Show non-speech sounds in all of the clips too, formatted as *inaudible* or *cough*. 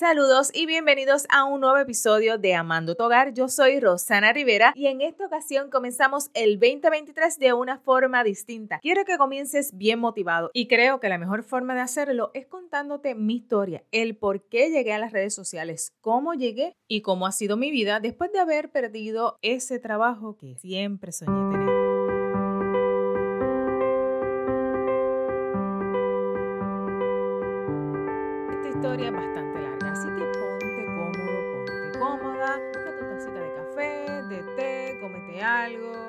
Saludos y bienvenidos a un nuevo episodio de Amando tu Hogar. Yo soy Rosana Rivera y en esta ocasión comenzamos el 2023 de una forma distinta. Quiero que comiences bien motivado y creo que la mejor forma de hacerlo es contándote mi historia, el por qué llegué a las redes sociales, cómo llegué y cómo ha sido mi vida después de haber perdido ese trabajo que siempre soñé tener. Esta historia algo,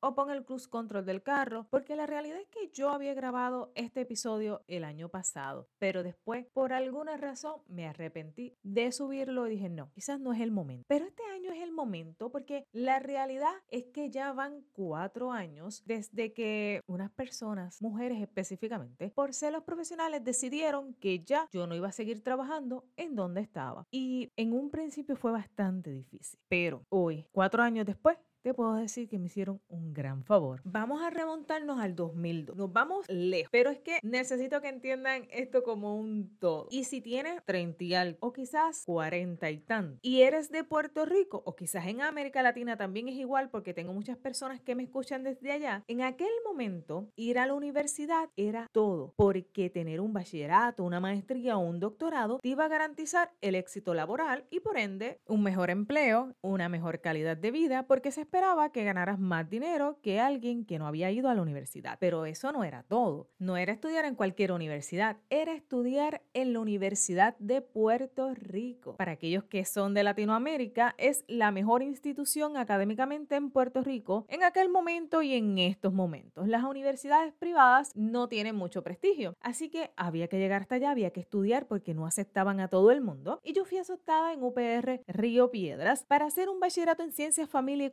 o pon el cruise control del carro, porque la realidad es que yo había grabado este episodio el año pasado, pero después por alguna razón me arrepentí de subirlo y dije, no, quizás no es el momento. Pero este año es el momento porque la realidad es que ya van cuatro años desde que unas personas, mujeres específicamente, por celos profesionales decidieron que ya yo no iba a seguir trabajando en donde estaba. Y en un principio fue bastante difícil, pero hoy, cuatro años después, puedo decir que me hicieron un gran favor. Vamos a remontarnos al 2002. Nos vamos lejos, pero es que necesito que entiendan esto como un todo. Y si tienes 30 y algo, o quizás 40 y tanto, y eres de Puerto Rico, o quizás en América Latina también es igual, porque tengo muchas personas que me escuchan desde allá, en aquel momento ir a la universidad era todo, porque tener un bachillerato, una maestría o un doctorado te iba a garantizar el éxito laboral y por ende un mejor empleo, una mejor calidad de vida, porque se esperaba que ganaras más dinero que alguien que no había ido a la universidad. Pero eso no era todo. No era estudiar en cualquier universidad, era estudiar en la Universidad de Puerto Rico. Para aquellos que son de Latinoamérica, es la mejor institución académicamente en Puerto Rico en aquel momento y en estos momentos. Las universidades privadas no tienen mucho prestigio, así que había que llegar hasta allá, había que estudiar porque no aceptaban a todo el mundo. Y yo fui aceptada en UPR Río Piedras para hacer un bachillerato en ciencias, familia y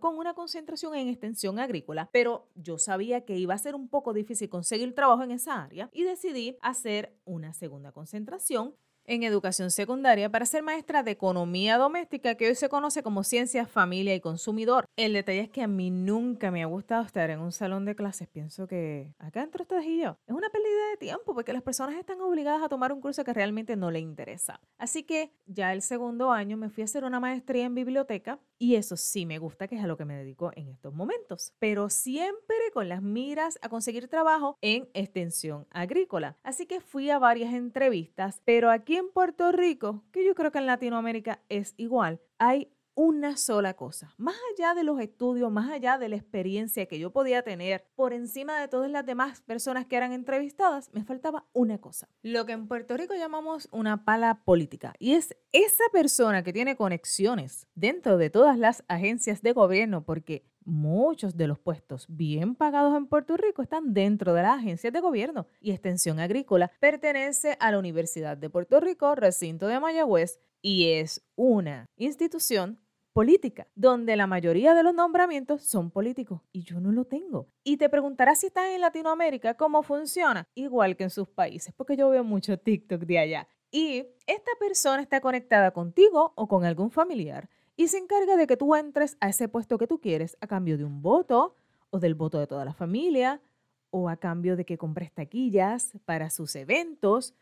con una concentración en extensión agrícola, pero yo sabía que iba a ser un poco difícil conseguir trabajo en esa área y decidí hacer una segunda concentración en educación secundaria para ser maestra de economía doméstica que hoy se conoce como ciencias, familia y consumidor. El detalle es que a mí nunca me ha gustado estar en un salón de clases. Pienso que acá entre ustedes y yo es una pérdida de tiempo porque las personas están obligadas a tomar un curso que realmente no les interesa. Así que ya el segundo año me fui a hacer una maestría en biblioteca y eso sí me gusta, que es a lo que me dedico en estos momentos. Pero siempre con las miras a conseguir trabajo en extensión agrícola. Así que fui a varias entrevistas, pero aquí en Puerto Rico, que yo creo que en Latinoamérica es igual, hay una sola cosa. Más allá de los estudios, más allá de la experiencia que yo podía tener, por encima de todas las demás personas que eran entrevistadas, me faltaba una cosa. Lo que en Puerto Rico llamamos una pala política. Y es esa persona que tiene conexiones dentro de todas las agencias de gobierno, porque muchos de los puestos bien pagados en Puerto Rico están dentro de las agencias de gobierno y Extensión Agrícola pertenece a la Universidad de Puerto Rico, recinto de Mayagüez, y es una institución política, donde la mayoría de los nombramientos son políticos y yo no lo tengo. Y te preguntarás si estás en Latinoamérica, ¿cómo funciona? Igual que en sus países, porque yo veo mucho TikTok de allá. Y esta persona está conectada contigo o con algún familiar y se encarga de que tú entres a ese puesto que tú quieres a cambio de un voto o del voto de toda la familia o a cambio de que compres taquillas para sus eventos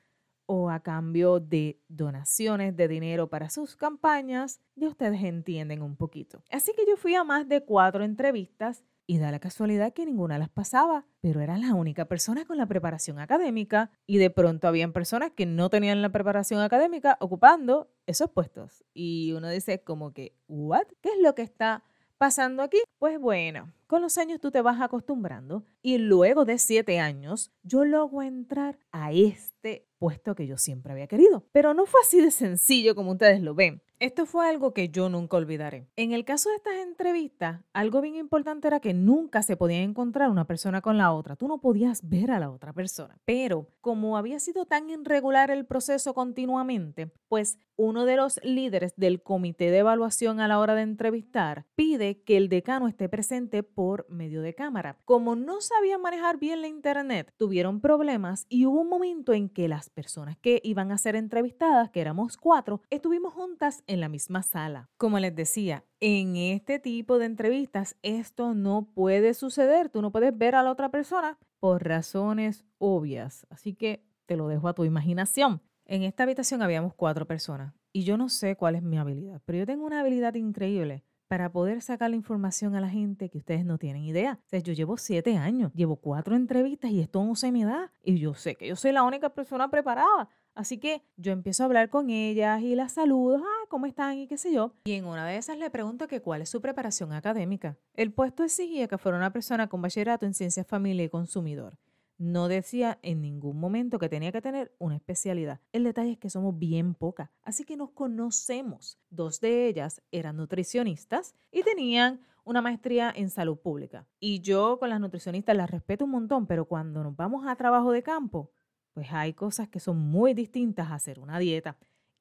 o a cambio de donaciones de dinero para sus campañas, ya ustedes entienden un poquito. Así que yo fui a más de cuatro entrevistas y da la casualidad que ninguna las pasaba, pero era la única persona con la preparación académica y de pronto habían personas que no tenían la preparación académica ocupando esos puestos. Y uno dice como que, ¿what? ¿Qué es lo que está pasando aquí? Pues bueno, con los años tú te vas acostumbrando y luego de siete años yo logro entrar a este puesto que yo siempre había querido. Pero no fue así de sencillo como ustedes lo ven. Esto fue algo que yo nunca olvidaré. En el caso de estas entrevistas, algo bien importante era que nunca se podía encontrar una persona con la otra. Tú no podías ver a la otra persona. Pero como había sido tan irregular el proceso continuamente, pues uno de los líderes del comité de evaluación a la hora de entrevistar pide que el decano esté presente por medio de cámara. Como no sabían manejar bien la internet, tuvieron problemas y hubo un momento en que las personas que iban a ser entrevistadas, que éramos cuatro, estuvimos juntas en la misma sala. Como les decía, en este tipo de entrevistas esto no puede suceder. Tú no puedes ver a la otra persona por razones obvias. Así que te lo dejo a tu imaginación. En esta habitación habíamos cuatro personas y yo no sé cuál es mi habilidad, pero yo tengo una habilidad increíble para poder sacar la información a la gente que ustedes no tienen idea. O yo llevo siete años, llevo cuatro entrevistas y esto no se me da. Y yo sé que yo soy la única persona preparada. Así que yo empiezo a hablar con ellas y las saludo, ah, ¿cómo están? Y qué sé yo. Y en una de esas le pregunto que cuál es su preparación académica. El puesto exigía que fuera una persona con bachillerato en ciencias familia y consumidor. No decía en ningún momento que tenía que tener una especialidad. El detalle es que somos bien pocas, así que nos conocemos. Dos de ellas eran nutricionistas y tenían una maestría en salud pública. Y yo con las nutricionistas las respeto un montón, pero cuando nos vamos a trabajo de campo, pues hay cosas que son muy distintas a hacer una dieta.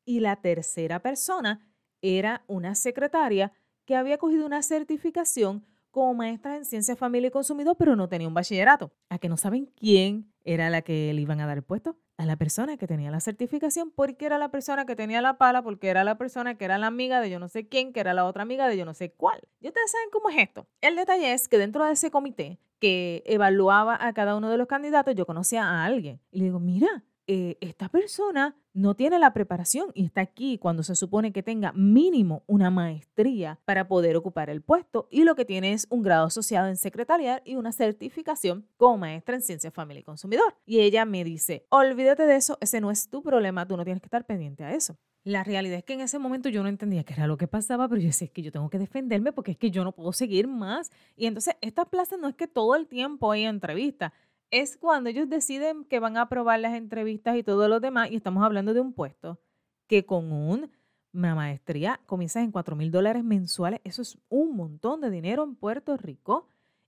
Y la tercera persona era una secretaria que había cogido una certificación como maestra en ciencias, familia y consumidor, pero no tenía un bachillerato. ¿A que no saben quién era la que le iban a dar el puesto? A la persona que tenía la certificación, porque era la persona que tenía la pala, porque era la persona que era la amiga de yo no sé quién, que era la otra amiga de yo no sé cuál. Y ustedes saben cómo es esto. El detalle es que dentro de ese comité que evaluaba a cada uno de los candidatos, yo conocía a alguien. Y le digo, mira, eh, esta persona no tiene la preparación y está aquí cuando se supone que tenga mínimo una maestría para poder ocupar el puesto y lo que tiene es un grado asociado en secretarial y una certificación como maestra en ciencia, familia y consumidor. Y ella me dice, olvídate de eso, ese no es tu problema, tú no tienes que estar pendiente a eso. La realidad es que en ese momento yo no entendía qué era lo que pasaba, pero yo sé que yo tengo que defenderme porque es que yo no puedo seguir más. Y entonces esta plaza no es que todo el tiempo hay entrevistas es cuando ellos deciden que van a aprobar las entrevistas y todo lo demás, y estamos hablando de un puesto que con una maestría comienza en 4 mil dólares mensuales, eso es un montón de dinero en Puerto Rico,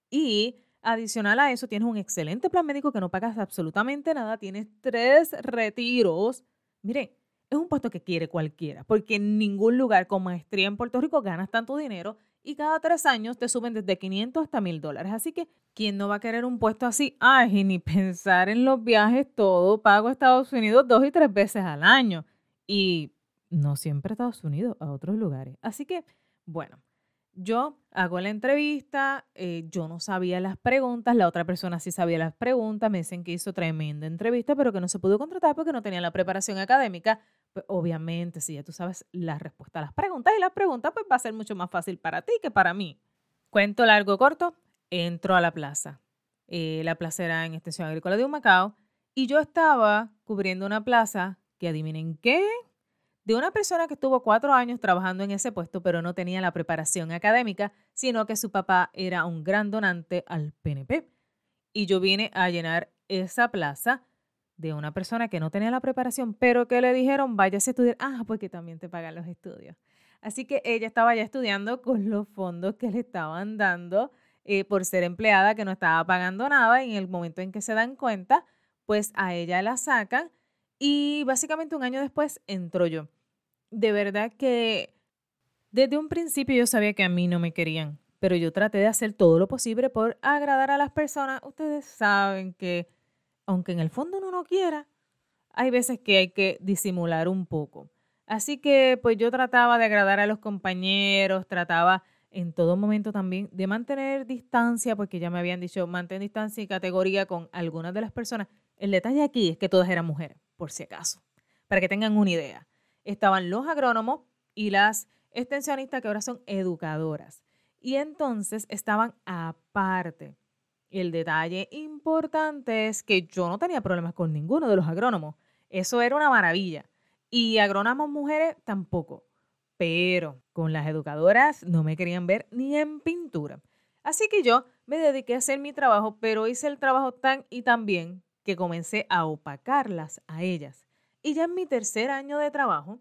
y adicional a eso tienes un excelente plan médico que no pagas absolutamente nada, tienes tres retiros. Miren, es un puesto que quiere cualquiera, porque en ningún lugar con maestría en Puerto Rico ganas tanto dinero y cada tres años te suben desde 500 hasta 1000 dólares. Así que, ¿quién no va a querer un puesto así? Ay, ni *laughs* pensar en los viajes, todo pago a Estados Unidos dos y tres veces al año. Y no siempre a Estados Unidos, a otros lugares. Así que, bueno, yo hago la entrevista, eh, yo no sabía las preguntas, la otra persona sí sabía las preguntas, me dicen que hizo tremenda entrevista, pero que no se pudo contratar porque no tenía la preparación académica. Pues obviamente, si ya tú sabes la respuesta a las preguntas y las preguntas, pues va a ser mucho más fácil para ti que para mí. Cuento largo corto, entro a la plaza. Eh, la plaza era en Extensión Agrícola de Humacao y yo estaba cubriendo una plaza que adivinen qué, de una persona que estuvo cuatro años trabajando en ese puesto, pero no tenía la preparación académica, sino que su papá era un gran donante al PNP. Y yo vine a llenar esa plaza de una persona que no tenía la preparación, pero que le dijeron, váyase a estudiar. Ah, porque también te pagan los estudios. Así que ella estaba ya estudiando con los fondos que le estaban dando eh, por ser empleada, que no estaba pagando nada. Y en el momento en que se dan cuenta, pues a ella la sacan. Y básicamente un año después entró yo. De verdad que desde un principio yo sabía que a mí no me querían, pero yo traté de hacer todo lo posible por agradar a las personas. Ustedes saben que aunque en el fondo uno no quiera, hay veces que hay que disimular un poco. Así que pues yo trataba de agradar a los compañeros, trataba en todo momento también de mantener distancia, porque ya me habían dicho mantén distancia y categoría con algunas de las personas. El detalle aquí es que todas eran mujeres, por si acaso, para que tengan una idea. Estaban los agrónomos y las extensionistas que ahora son educadoras. Y entonces estaban aparte. El detalle importante es que yo no tenía problemas con ninguno de los agrónomos. Eso era una maravilla. Y agrónomos mujeres tampoco. Pero con las educadoras no me querían ver ni en pintura. Así que yo me dediqué a hacer mi trabajo, pero hice el trabajo tan y tan bien que comencé a opacarlas a ellas. Y ya en mi tercer año de trabajo,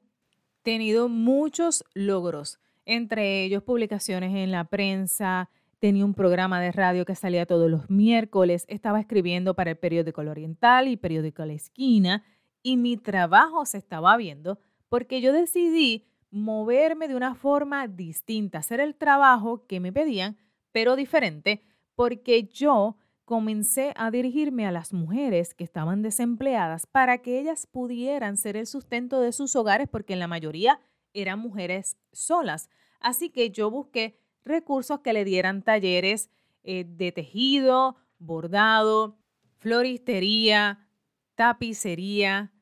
tenido muchos logros, entre ellos publicaciones en la prensa, tenía un programa de radio que salía todos los miércoles, estaba escribiendo para el periódico Oriental y periódico La Esquina y mi trabajo se estaba viendo porque yo decidí moverme de una forma distinta, hacer el trabajo que me pedían, pero diferente, porque yo comencé a dirigirme a las mujeres que estaban desempleadas para que ellas pudieran ser el sustento de sus hogares, porque en la mayoría eran mujeres solas. Así que yo busqué recursos que le dieran talleres eh, de tejido, bordado, floristería, tapicería,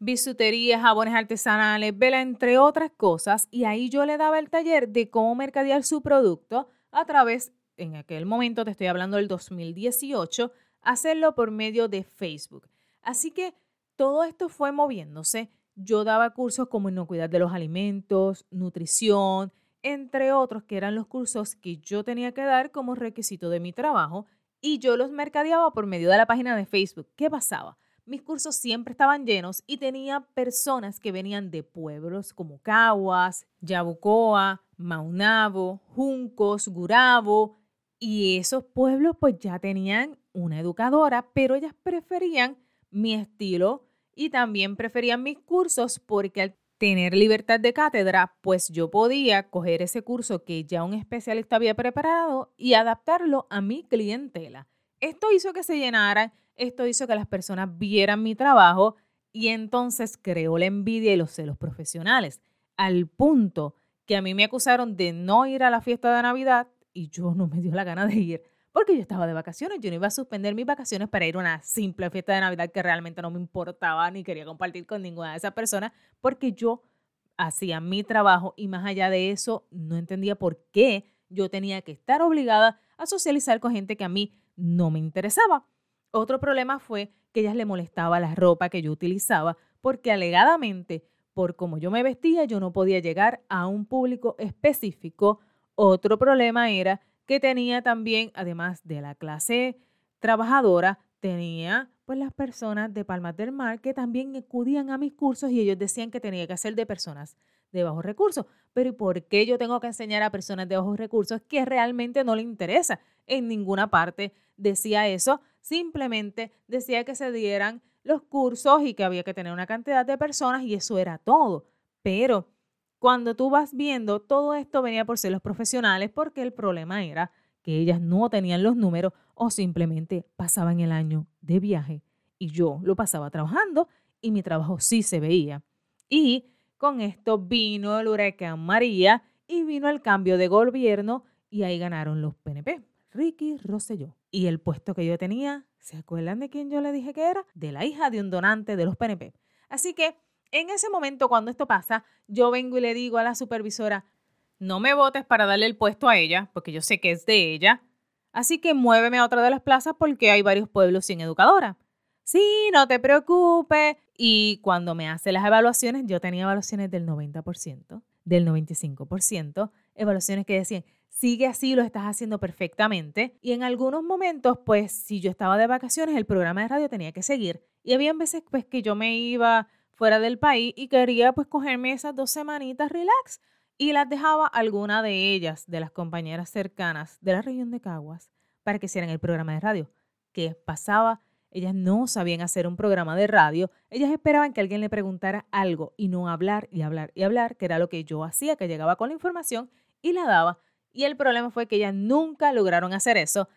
bisutería, jabones artesanales, vela, entre otras cosas. Y ahí yo le daba el taller de cómo mercadear su producto a través, en aquel momento te estoy hablando del 2018, hacerlo por medio de Facebook. Así que todo esto fue moviéndose. Yo daba cursos como inocuidad de los alimentos, nutrición, entre otros que eran los cursos que yo tenía que dar como requisito de mi trabajo y yo los mercadeaba por medio de la página de Facebook. ¿Qué pasaba? Mis cursos siempre estaban llenos y tenía personas que venían de pueblos como Caguas, Yabucoa, Maunabo, Juncos, Gurabo, y esos pueblos pues ya tenían una educadora, pero ellas preferían mi estilo y también preferían mis cursos porque al tener libertad de cátedra, pues yo podía coger ese curso que ya un especialista había preparado y adaptarlo a mi clientela. Esto hizo que se llenaran, esto hizo que las personas vieran mi trabajo y entonces creó la envidia y los celos profesionales, al punto que a mí me acusaron de no ir a la fiesta de Navidad y yo no me dio la gana de ir porque yo estaba de vacaciones, yo no iba a suspender mis vacaciones para ir a una simple fiesta de Navidad que realmente no me importaba ni quería compartir con ninguna de esas personas, porque yo hacía mi trabajo y más allá de eso no entendía por qué yo tenía que estar obligada a socializar con gente que a mí no me interesaba. Otro problema fue que ellas le molestaba la ropa que yo utilizaba porque alegadamente por cómo yo me vestía yo no podía llegar a un público específico. Otro problema era que tenía también, además de la clase trabajadora, tenía pues las personas de Palmas del Mar que también acudían a mis cursos y ellos decían que tenía que hacer de personas de bajos recursos. Pero ¿y por qué yo tengo que enseñar a personas de bajos recursos que realmente no le interesa? En ninguna parte decía eso, simplemente decía que se dieran los cursos y que había que tener una cantidad de personas y eso era todo. Pero cuando tú vas viendo, todo esto venía por ser los profesionales porque el problema era que ellas no tenían los números o simplemente pasaban el año de viaje y yo lo pasaba trabajando y mi trabajo sí se veía. Y con esto vino el huracán María y vino el cambio de gobierno y ahí ganaron los PNP, Ricky Rosselló. Y el puesto que yo tenía, ¿se acuerdan de quién yo le dije que era? De la hija de un donante de los PNP. Así que en ese momento, cuando esto pasa, yo vengo y le digo a la supervisora, no me votes para darle el puesto a ella, porque yo sé que es de ella. Así que muéveme a otra de las plazas porque hay varios pueblos sin educadora. Sí, no te preocupes. Y cuando me hace las evaluaciones, yo tenía evaluaciones del 90%, del 95%, evaluaciones que decían, sigue así, lo estás haciendo perfectamente. Y en algunos momentos, pues, si yo estaba de vacaciones, el programa de radio tenía que seguir. Y había veces, pues, que yo me iba fuera del país y quería pues cogerme esas dos semanitas relax y las dejaba alguna de ellas, de las compañeras cercanas de la región de Caguas, para que hicieran el programa de radio. ¿Qué pasaba? Ellas no sabían hacer un programa de radio, ellas esperaban que alguien le preguntara algo y no hablar y hablar y hablar, que era lo que yo hacía, que llegaba con la información y la daba. Y el problema fue que ellas nunca lograron hacer eso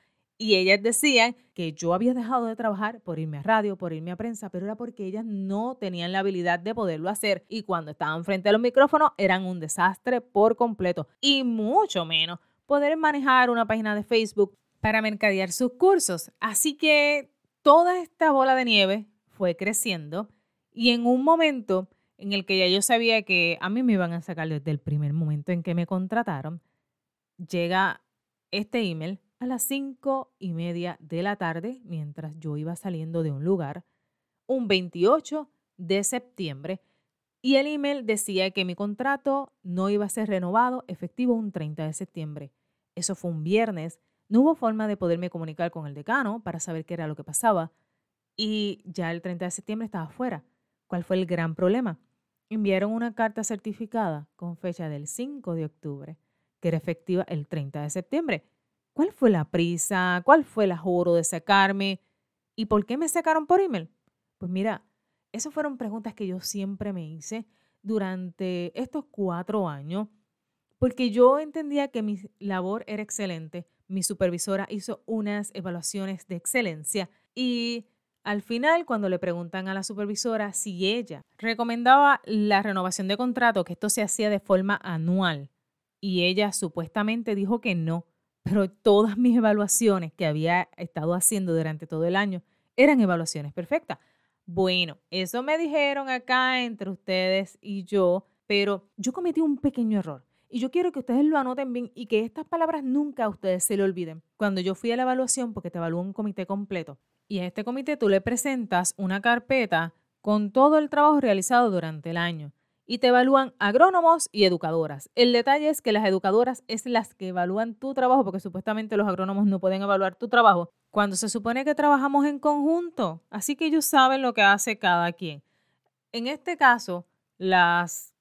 y ellas decían que yo había dejado de trabajar por irme a radio, por irme a prensa, pero era porque ellas no tenían la habilidad de poderlo hacer y cuando estaban frente a los micrófonos eran un desastre por completo y mucho menos poder manejar una página de Facebook para mercadear sus cursos. Así que toda esta bola de nieve fue creciendo y en un momento en el que ya yo sabía que a mí me iban a sacar desde el primer momento en que me contrataron, llega este email a las cinco y media de la tarde, mientras yo iba saliendo de un lugar, un 28 de septiembre, y el email decía que mi contrato no iba a ser renovado efectivo un 30 de septiembre. Eso fue un viernes. No hubo forma de poderme comunicar con el decano para saber qué era lo que pasaba. Y ya el 30 de septiembre estaba fuera. ¿Cuál fue el gran problema? Enviaron una carta certificada con fecha del 5 de octubre, que era efectiva el 30 de septiembre. ¿Cuál fue la prisa? ¿Cuál fue el juro de sacarme? ¿Y por qué me sacaron por email? Pues mira, esas fueron preguntas que yo siempre me hice durante estos cuatro años, porque yo entendía que mi labor era excelente. Mi supervisora hizo unas evaluaciones de excelencia y al final, cuando le preguntan a la supervisora si ella recomendaba la renovación de contrato, que esto se hacía de forma anual, y ella supuestamente dijo que no, pero todas mis evaluaciones que había estado haciendo durante todo el año eran evaluaciones perfectas. Bueno, eso me dijeron acá entre ustedes y yo, pero yo cometí un pequeño error. Y yo quiero que ustedes lo anoten bien y que estas palabras nunca a ustedes se le olviden. Cuando yo fui a la evaluación, porque te evalúa un comité completo, y a este comité tú le presentas una carpeta con todo el trabajo realizado durante el año y te evalúan agrónomos y educadoras. El detalle es que las educadoras es las que evalúan tu trabajo porque supuestamente los agrónomos no pueden evaluar tu trabajo cuando se supone que trabajamos en conjunto. Así que ellos saben lo que hace cada quien. En este caso, las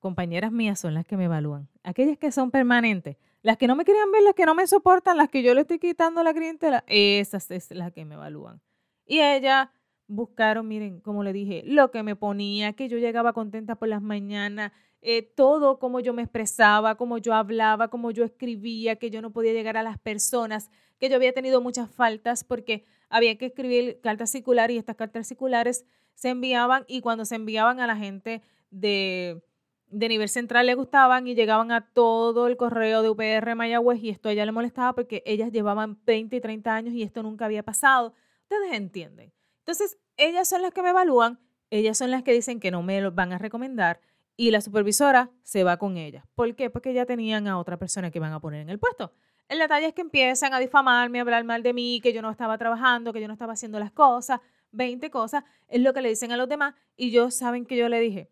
compañeras mías son las que me evalúan. Aquellas que son permanentes. Las que no me querían ver, las que no me soportan, las que yo le estoy quitando la clientela, esas es las que me evalúan. Y ella buscaron, miren, como le dije, lo que me ponía, que yo llegaba contenta por las mañanas, eh, todo como yo me expresaba, como yo hablaba, como yo escribía, que yo no podía llegar a las personas, que yo había tenido muchas faltas porque había que escribir cartas circulares y estas cartas circulares se enviaban y cuando se enviaban a la gente de, de nivel central le gustaban y llegaban a todo el correo de UPR Mayagüez y esto a ella le molestaba porque ellas llevaban 20 y 30 años y esto nunca había pasado. Ustedes entienden. Entonces, ellas son las que me evalúan, ellas son las que dicen que no me lo van a recomendar y la supervisora se va con ellas. ¿Por qué? Porque ya tenían a otra persona que van a poner en el puesto. El detalle es que empiezan a difamarme, a hablar mal de mí, que yo no estaba trabajando, que yo no estaba haciendo las cosas, 20 cosas, es lo que le dicen a los demás y yo saben que yo le dije.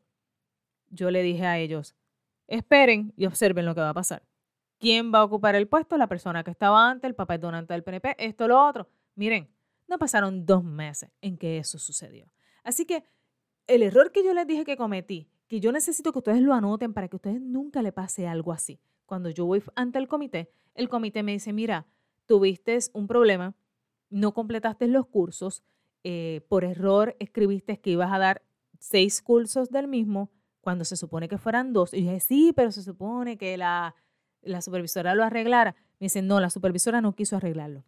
Yo le dije a ellos, esperen y observen lo que va a pasar. ¿Quién va a ocupar el puesto? La persona que estaba antes, el papá donante del PNP, esto, lo otro. Miren, no pasaron dos meses en que eso sucedió. Así que el error que yo les dije que cometí, que yo necesito que ustedes lo anoten para que a ustedes nunca le pase algo así. Cuando yo voy ante el comité, el comité me dice, mira, tuviste un problema, no completaste los cursos, eh, por error escribiste que ibas a dar seis cursos del mismo cuando se supone que fueran dos. Y yo dije, sí, pero se supone que la, la supervisora lo arreglara. Me dice, no, la supervisora no quiso arreglarlo.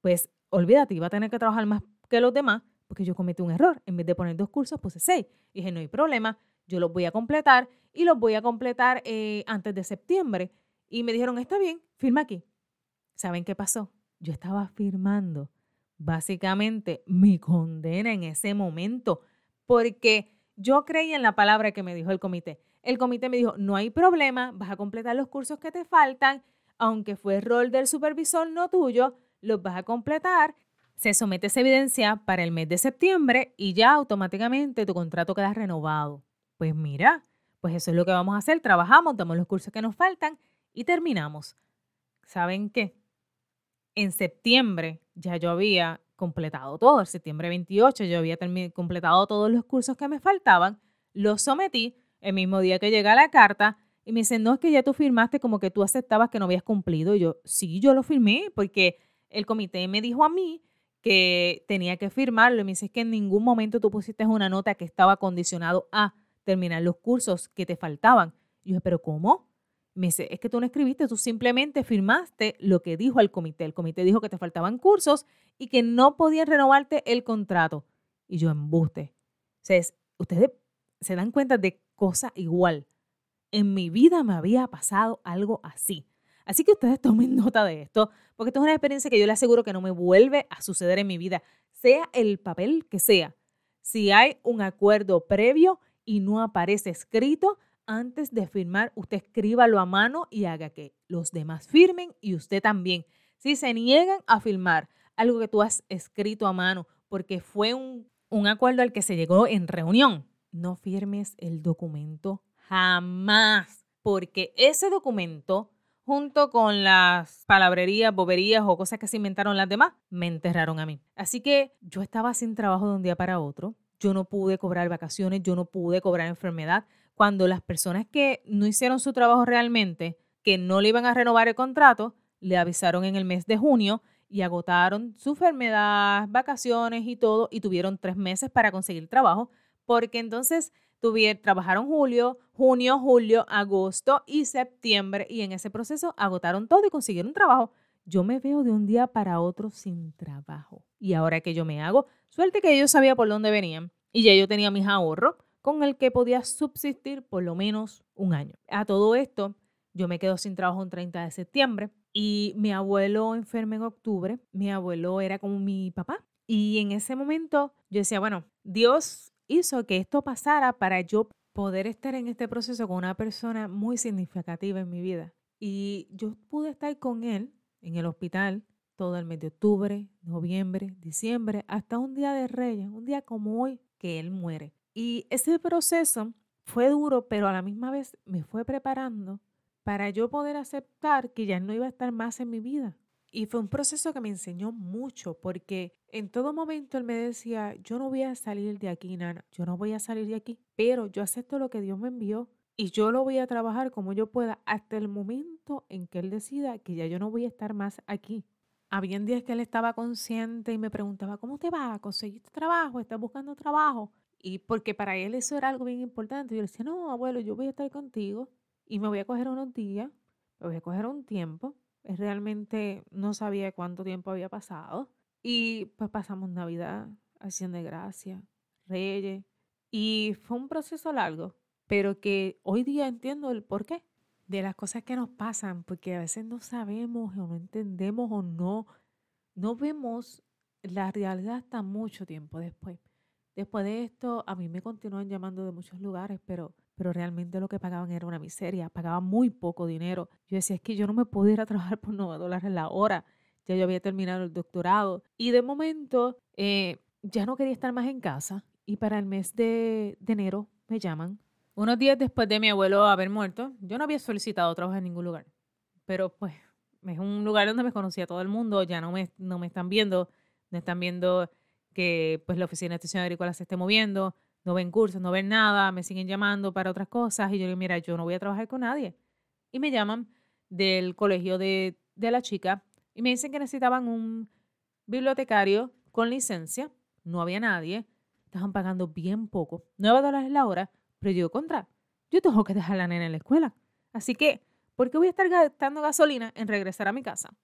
Pues olvídate, iba a tener que trabajar más que los demás porque yo cometí un error. En vez de poner dos cursos, puse seis. Y dije, no hay problema, yo los voy a completar y los voy a completar eh, antes de septiembre. Y me dijeron, está bien, firma aquí. ¿Saben qué pasó? Yo estaba firmando básicamente mi condena en ese momento porque yo creí en la palabra que me dijo el comité. El comité me dijo, no hay problema, vas a completar los cursos que te faltan, aunque fue rol del supervisor, no tuyo, los vas a completar, se somete esa evidencia para el mes de septiembre y ya automáticamente tu contrato queda renovado. Pues mira, pues eso es lo que vamos a hacer, trabajamos, damos los cursos que nos faltan y terminamos. ¿Saben qué? En septiembre ya yo había completado todo, en septiembre 28 yo había completado todos los cursos que me faltaban, los sometí el mismo día que llega la carta y me dicen, no, es que ya tú firmaste como que tú aceptabas que no habías cumplido. Y yo, sí, yo lo firmé porque el comité me dijo a mí que tenía que firmarlo y me dice que en ningún momento tú pusiste una nota que estaba condicionado a terminar los cursos que te faltaban. Yo dije, pero ¿cómo? Me dice, es que tú no escribiste, tú simplemente firmaste lo que dijo el comité. El comité dijo que te faltaban cursos y que no podían renovarte el contrato. Y yo embuste. O sea, ustedes se dan cuenta de cosa igual. En mi vida me había pasado algo así. Así que ustedes tomen *laughs* nota de esto, porque esto es una experiencia que yo le aseguro que no me vuelve a suceder en mi vida, sea el papel que sea. Si hay un acuerdo previo y no aparece escrito, antes de firmar, usted escríbalo a mano y haga que los demás firmen y usted también. Si se niegan a firmar algo que tú has escrito a mano porque fue un, un acuerdo al que se llegó en reunión, no firmes el documento jamás, porque ese documento junto con las palabrerías, boberías o cosas que se inventaron las demás, me enterraron a mí. Así que yo estaba sin trabajo de un día para otro, yo no pude cobrar vacaciones, yo no pude cobrar enfermedad, cuando las personas que no hicieron su trabajo realmente, que no le iban a renovar el contrato, le avisaron en el mes de junio y agotaron su enfermedad, vacaciones y todo, y tuvieron tres meses para conseguir trabajo, porque entonces tuvieron, trabajaron julio, junio, julio, agosto y septiembre y en ese proceso agotaron todo y consiguieron trabajo. Yo me veo de un día para otro sin trabajo. Y ahora que yo me hago, suerte que yo sabía por dónde venían y ya yo tenía mis ahorros con el que podía subsistir por lo menos un año. A todo esto, yo me quedo sin trabajo el 30 de septiembre y mi abuelo enfermo en octubre. Mi abuelo era como mi papá. Y en ese momento yo decía, bueno, Dios hizo que esto pasara para yo poder estar en este proceso con una persona muy significativa en mi vida. Y yo pude estar con él en el hospital todo el mes de octubre, noviembre, diciembre, hasta un día de Reyes, un día como hoy, que él muere. Y ese proceso fue duro, pero a la misma vez me fue preparando para yo poder aceptar que ya no iba a estar más en mi vida. Y fue un proceso que me enseñó mucho porque en todo momento él me decía, yo no voy a salir de aquí, Nana, yo no voy a salir de aquí, pero yo acepto lo que Dios me envió y yo lo voy a trabajar como yo pueda hasta el momento en que él decida que ya yo no voy a estar más aquí. Habían días que él estaba consciente y me preguntaba, ¿cómo te va? ¿Conseguiste trabajo? ¿Estás buscando trabajo? Y porque para él eso era algo bien importante. Yo le decía, no, abuelo, yo voy a estar contigo y me voy a coger unos días, me voy a coger un tiempo Realmente no sabía cuánto tiempo había pasado. Y pues pasamos Navidad, Acción de Gracia, Reyes. Y fue un proceso largo, pero que hoy día entiendo el porqué de las cosas que nos pasan, porque a veces no sabemos o no entendemos o no, no vemos la realidad hasta mucho tiempo después. Después de esto, a mí me continúan llamando de muchos lugares, pero pero realmente lo que pagaban era una miseria, pagaban muy poco dinero. Yo decía, es que yo no me puedo ir a trabajar *laughs* por 9 dólares la hora. Ya yo había terminado el doctorado y de momento eh, ya no quería estar más en casa y para el mes de, de enero me llaman. Unos días después de mi abuelo haber muerto, yo no había solicitado trabajo en ningún lugar, pero pues es un lugar donde me conocía todo el mundo, ya no me, no me están viendo, no están viendo que pues la oficina de extensión agrícola se esté moviendo, no ven cursos, no ven nada, me siguen llamando para otras cosas y yo digo, mira, yo no voy a trabajar con nadie. Y me llaman del colegio de, de la chica y me dicen que necesitaban un bibliotecario con licencia, no había nadie, estaban pagando bien poco, 9 dólares la hora, pero yo contra, yo tengo que dejar a la nena en la escuela. Así que, ¿por qué voy a estar gastando gasolina en regresar a mi casa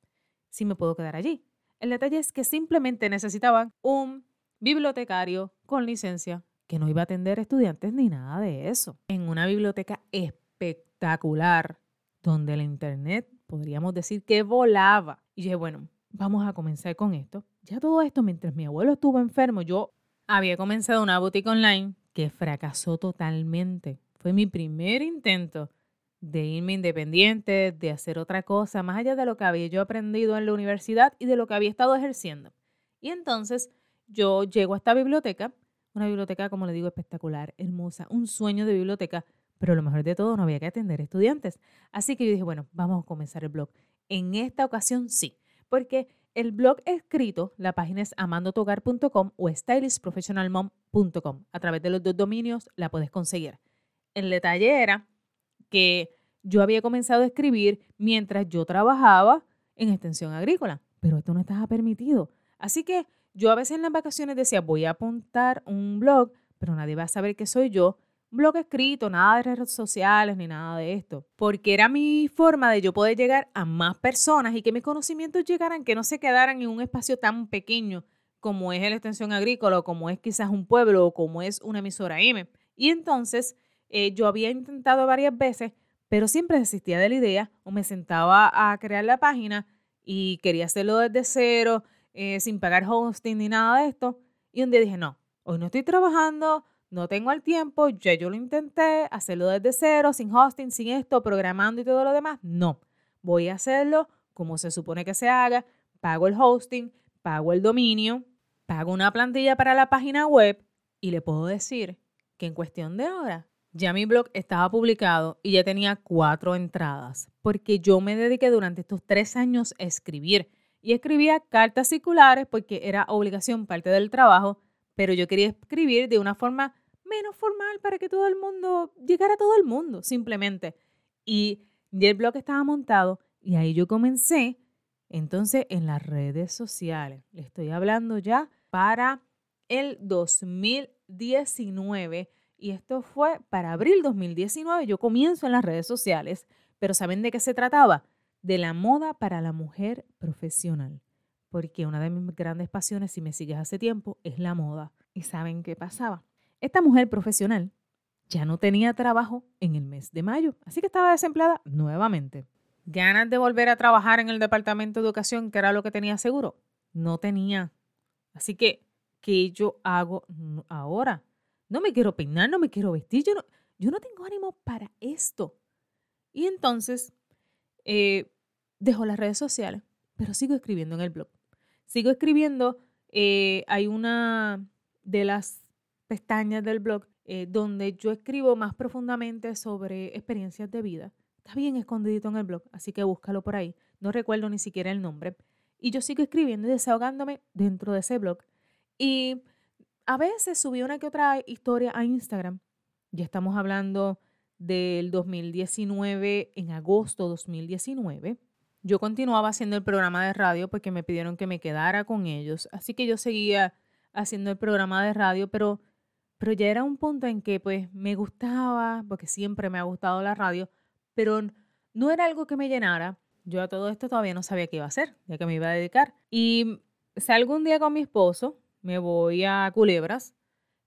si me puedo quedar allí? El detalle es que simplemente necesitaban un bibliotecario con licencia que no iba a atender estudiantes ni nada de eso. En una biblioteca espectacular, donde el internet podríamos decir que volaba. Y dije, bueno, vamos a comenzar con esto. Ya todo esto, mientras mi abuelo estuvo enfermo, yo había comenzado una boutique online que fracasó totalmente. Fue mi primer intento de irme independiente, de hacer otra cosa, más allá de lo que había yo aprendido en la universidad y de lo que había estado ejerciendo. Y entonces yo llego a esta biblioteca una biblioteca, como le digo, espectacular, hermosa, un sueño de biblioteca, pero lo mejor de todo, no había que atender estudiantes. Así que yo dije, bueno, vamos a comenzar el blog. En esta ocasión sí, porque el blog escrito, la página es amandotogar.com o stylistprofessionalmom.com. A través de los dos dominios la puedes conseguir. El detalle era que yo había comenzado a escribir mientras yo trabajaba en extensión agrícola, pero esto no estaba permitido. Así que yo a veces en las vacaciones decía, voy a apuntar un blog, pero nadie va a saber que soy yo. Un blog escrito, nada de redes sociales ni nada de esto. Porque era mi forma de yo poder llegar a más personas y que mis conocimientos llegaran, que no se quedaran en un espacio tan pequeño como es la extensión agrícola o como es quizás un pueblo o como es una emisora M. Y entonces eh, yo había intentado varias veces, pero siempre desistía de la idea o me sentaba a crear la página y quería hacerlo desde cero eh, sin pagar hosting ni nada de esto. Y un día dije, no, hoy no estoy trabajando, no tengo el tiempo, ya yo lo intenté, hacerlo desde cero, sin hosting, sin esto, programando y todo lo demás. No, voy a hacerlo como se supone que se haga, pago el hosting, pago el dominio, pago una plantilla para la página web y le puedo decir que en cuestión de horas ya mi blog estaba publicado y ya tenía cuatro entradas, porque yo me dediqué durante estos tres años a escribir y escribía cartas circulares porque era obligación parte del trabajo, pero yo quería escribir de una forma menos formal para que todo el mundo llegara a todo el mundo, simplemente. Y el blog estaba montado y ahí yo comencé entonces en las redes sociales. Le estoy hablando ya para el 2019 y esto fue para abril 2019. Yo comienzo en las redes sociales, pero ¿saben de qué se trataba? De la moda para la mujer profesional. Porque una de mis grandes pasiones, si me sigues hace tiempo, es la moda. ¿Y saben qué pasaba? Esta mujer profesional ya no tenía trabajo en el mes de mayo, así que estaba desempleada nuevamente. ¿Ganas de volver a trabajar en el departamento de educación, que era lo que tenía seguro? No tenía. Así que, ¿qué yo hago ahora? No me quiero peinar, no me quiero vestir, yo no, yo no tengo ánimo para esto. Y entonces, eh, dejo las redes sociales, pero sigo escribiendo en el blog. Sigo escribiendo, eh, hay una de las pestañas del blog eh, donde yo escribo más profundamente sobre experiencias de vida. Está bien escondidito en el blog, así que búscalo por ahí. No recuerdo ni siquiera el nombre. Y yo sigo escribiendo y desahogándome dentro de ese blog. Y a veces subí una que otra historia a Instagram. Ya estamos hablando del 2019, en agosto 2019. Yo continuaba haciendo el programa de radio porque me pidieron que me quedara con ellos. Así que yo seguía haciendo el programa de radio, pero, pero ya era un punto en que pues me gustaba, porque siempre me ha gustado la radio, pero no era algo que me llenara. Yo a todo esto todavía no sabía qué iba a hacer, ya que me iba a dedicar. Y salgo un día con mi esposo, me voy a Culebras,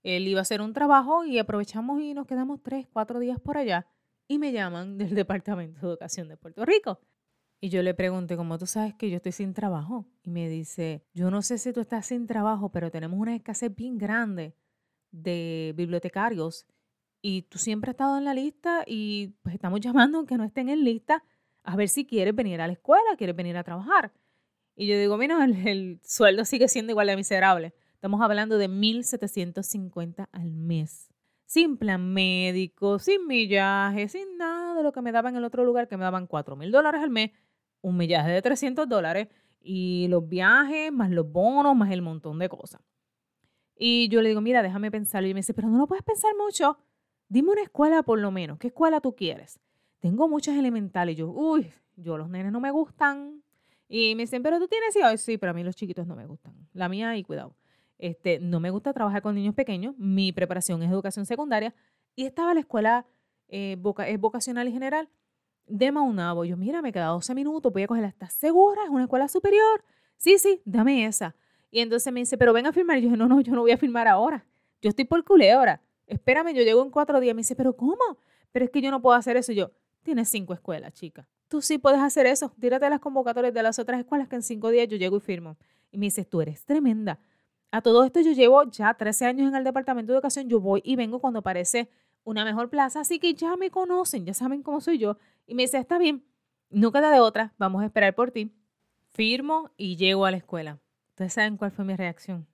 él iba a hacer un trabajo y aprovechamos y nos quedamos tres, cuatro días por allá y me llaman *laughs* del Departamento de Educación de Puerto Rico. Y yo le pregunté, ¿cómo tú sabes que yo estoy sin trabajo? Y me dice, yo no sé si tú estás sin trabajo, pero tenemos una escasez bien grande de bibliotecarios y tú siempre has estado en la lista y pues estamos *laughs* llamando aunque no estén en lista a ver si quieres venir a la escuela, quieres venir a trabajar. Y yo digo, mira, el, sueldo sigue siendo igual de miserable. Estamos hablando de 1.750 al mes. Sin plan médico, sin millaje, sin nada de lo que me daban en el otro lugar, que me daban 4 mil dólares al mes, un millaje de 300 dólares y los viajes, más los bonos, más el montón de cosas. Y yo le digo, mira, déjame pensar. Y me dice, pero no lo puedes pensar mucho. Dime una escuela por lo menos. ¿Qué escuela tú quieres? Tengo muchas elementales. Yo, uy, yo los nenes no me gustan. Y me dicen, pero tú tienes hijos. Sí, pero a mí los chiquitos no me gustan. La mía, y cuidado. Este, no me gusta trabajar con niños pequeños. Mi preparación es educación secundaria. Y estaba la escuela eh, es vocacional y general de Maunabo. Yo, mira, me queda 12 minutos, voy a cogerla. ¿Estás segura? ¿Es una escuela superior? Sí, sí, dame esa. Y entonces me dice, pero ven a firmar. Y yo no, no, yo no voy a firmar ahora. Yo estoy por culebra. Espérame, yo llego en cuatro días. Me dice, pero ¿cómo? Pero es que yo no puedo hacer eso. Y yo, tienes cinco escuelas, chica. Tú sí puedes hacer eso. Tírate las convocatorias de las otras escuelas que en cinco días yo llego y firmo. Y me dice, tú eres tremenda. A todo esto yo llevo ya 13 años en el Departamento de Educación. Yo voy y vengo cuando parece una mejor plaza. Así que ya me conocen, ya saben cómo soy yo. Y me dice, está bien, no queda de otra, vamos a esperar por ti. Firmo y llego a la escuela. Ustedes saben cuál fue mi reacción.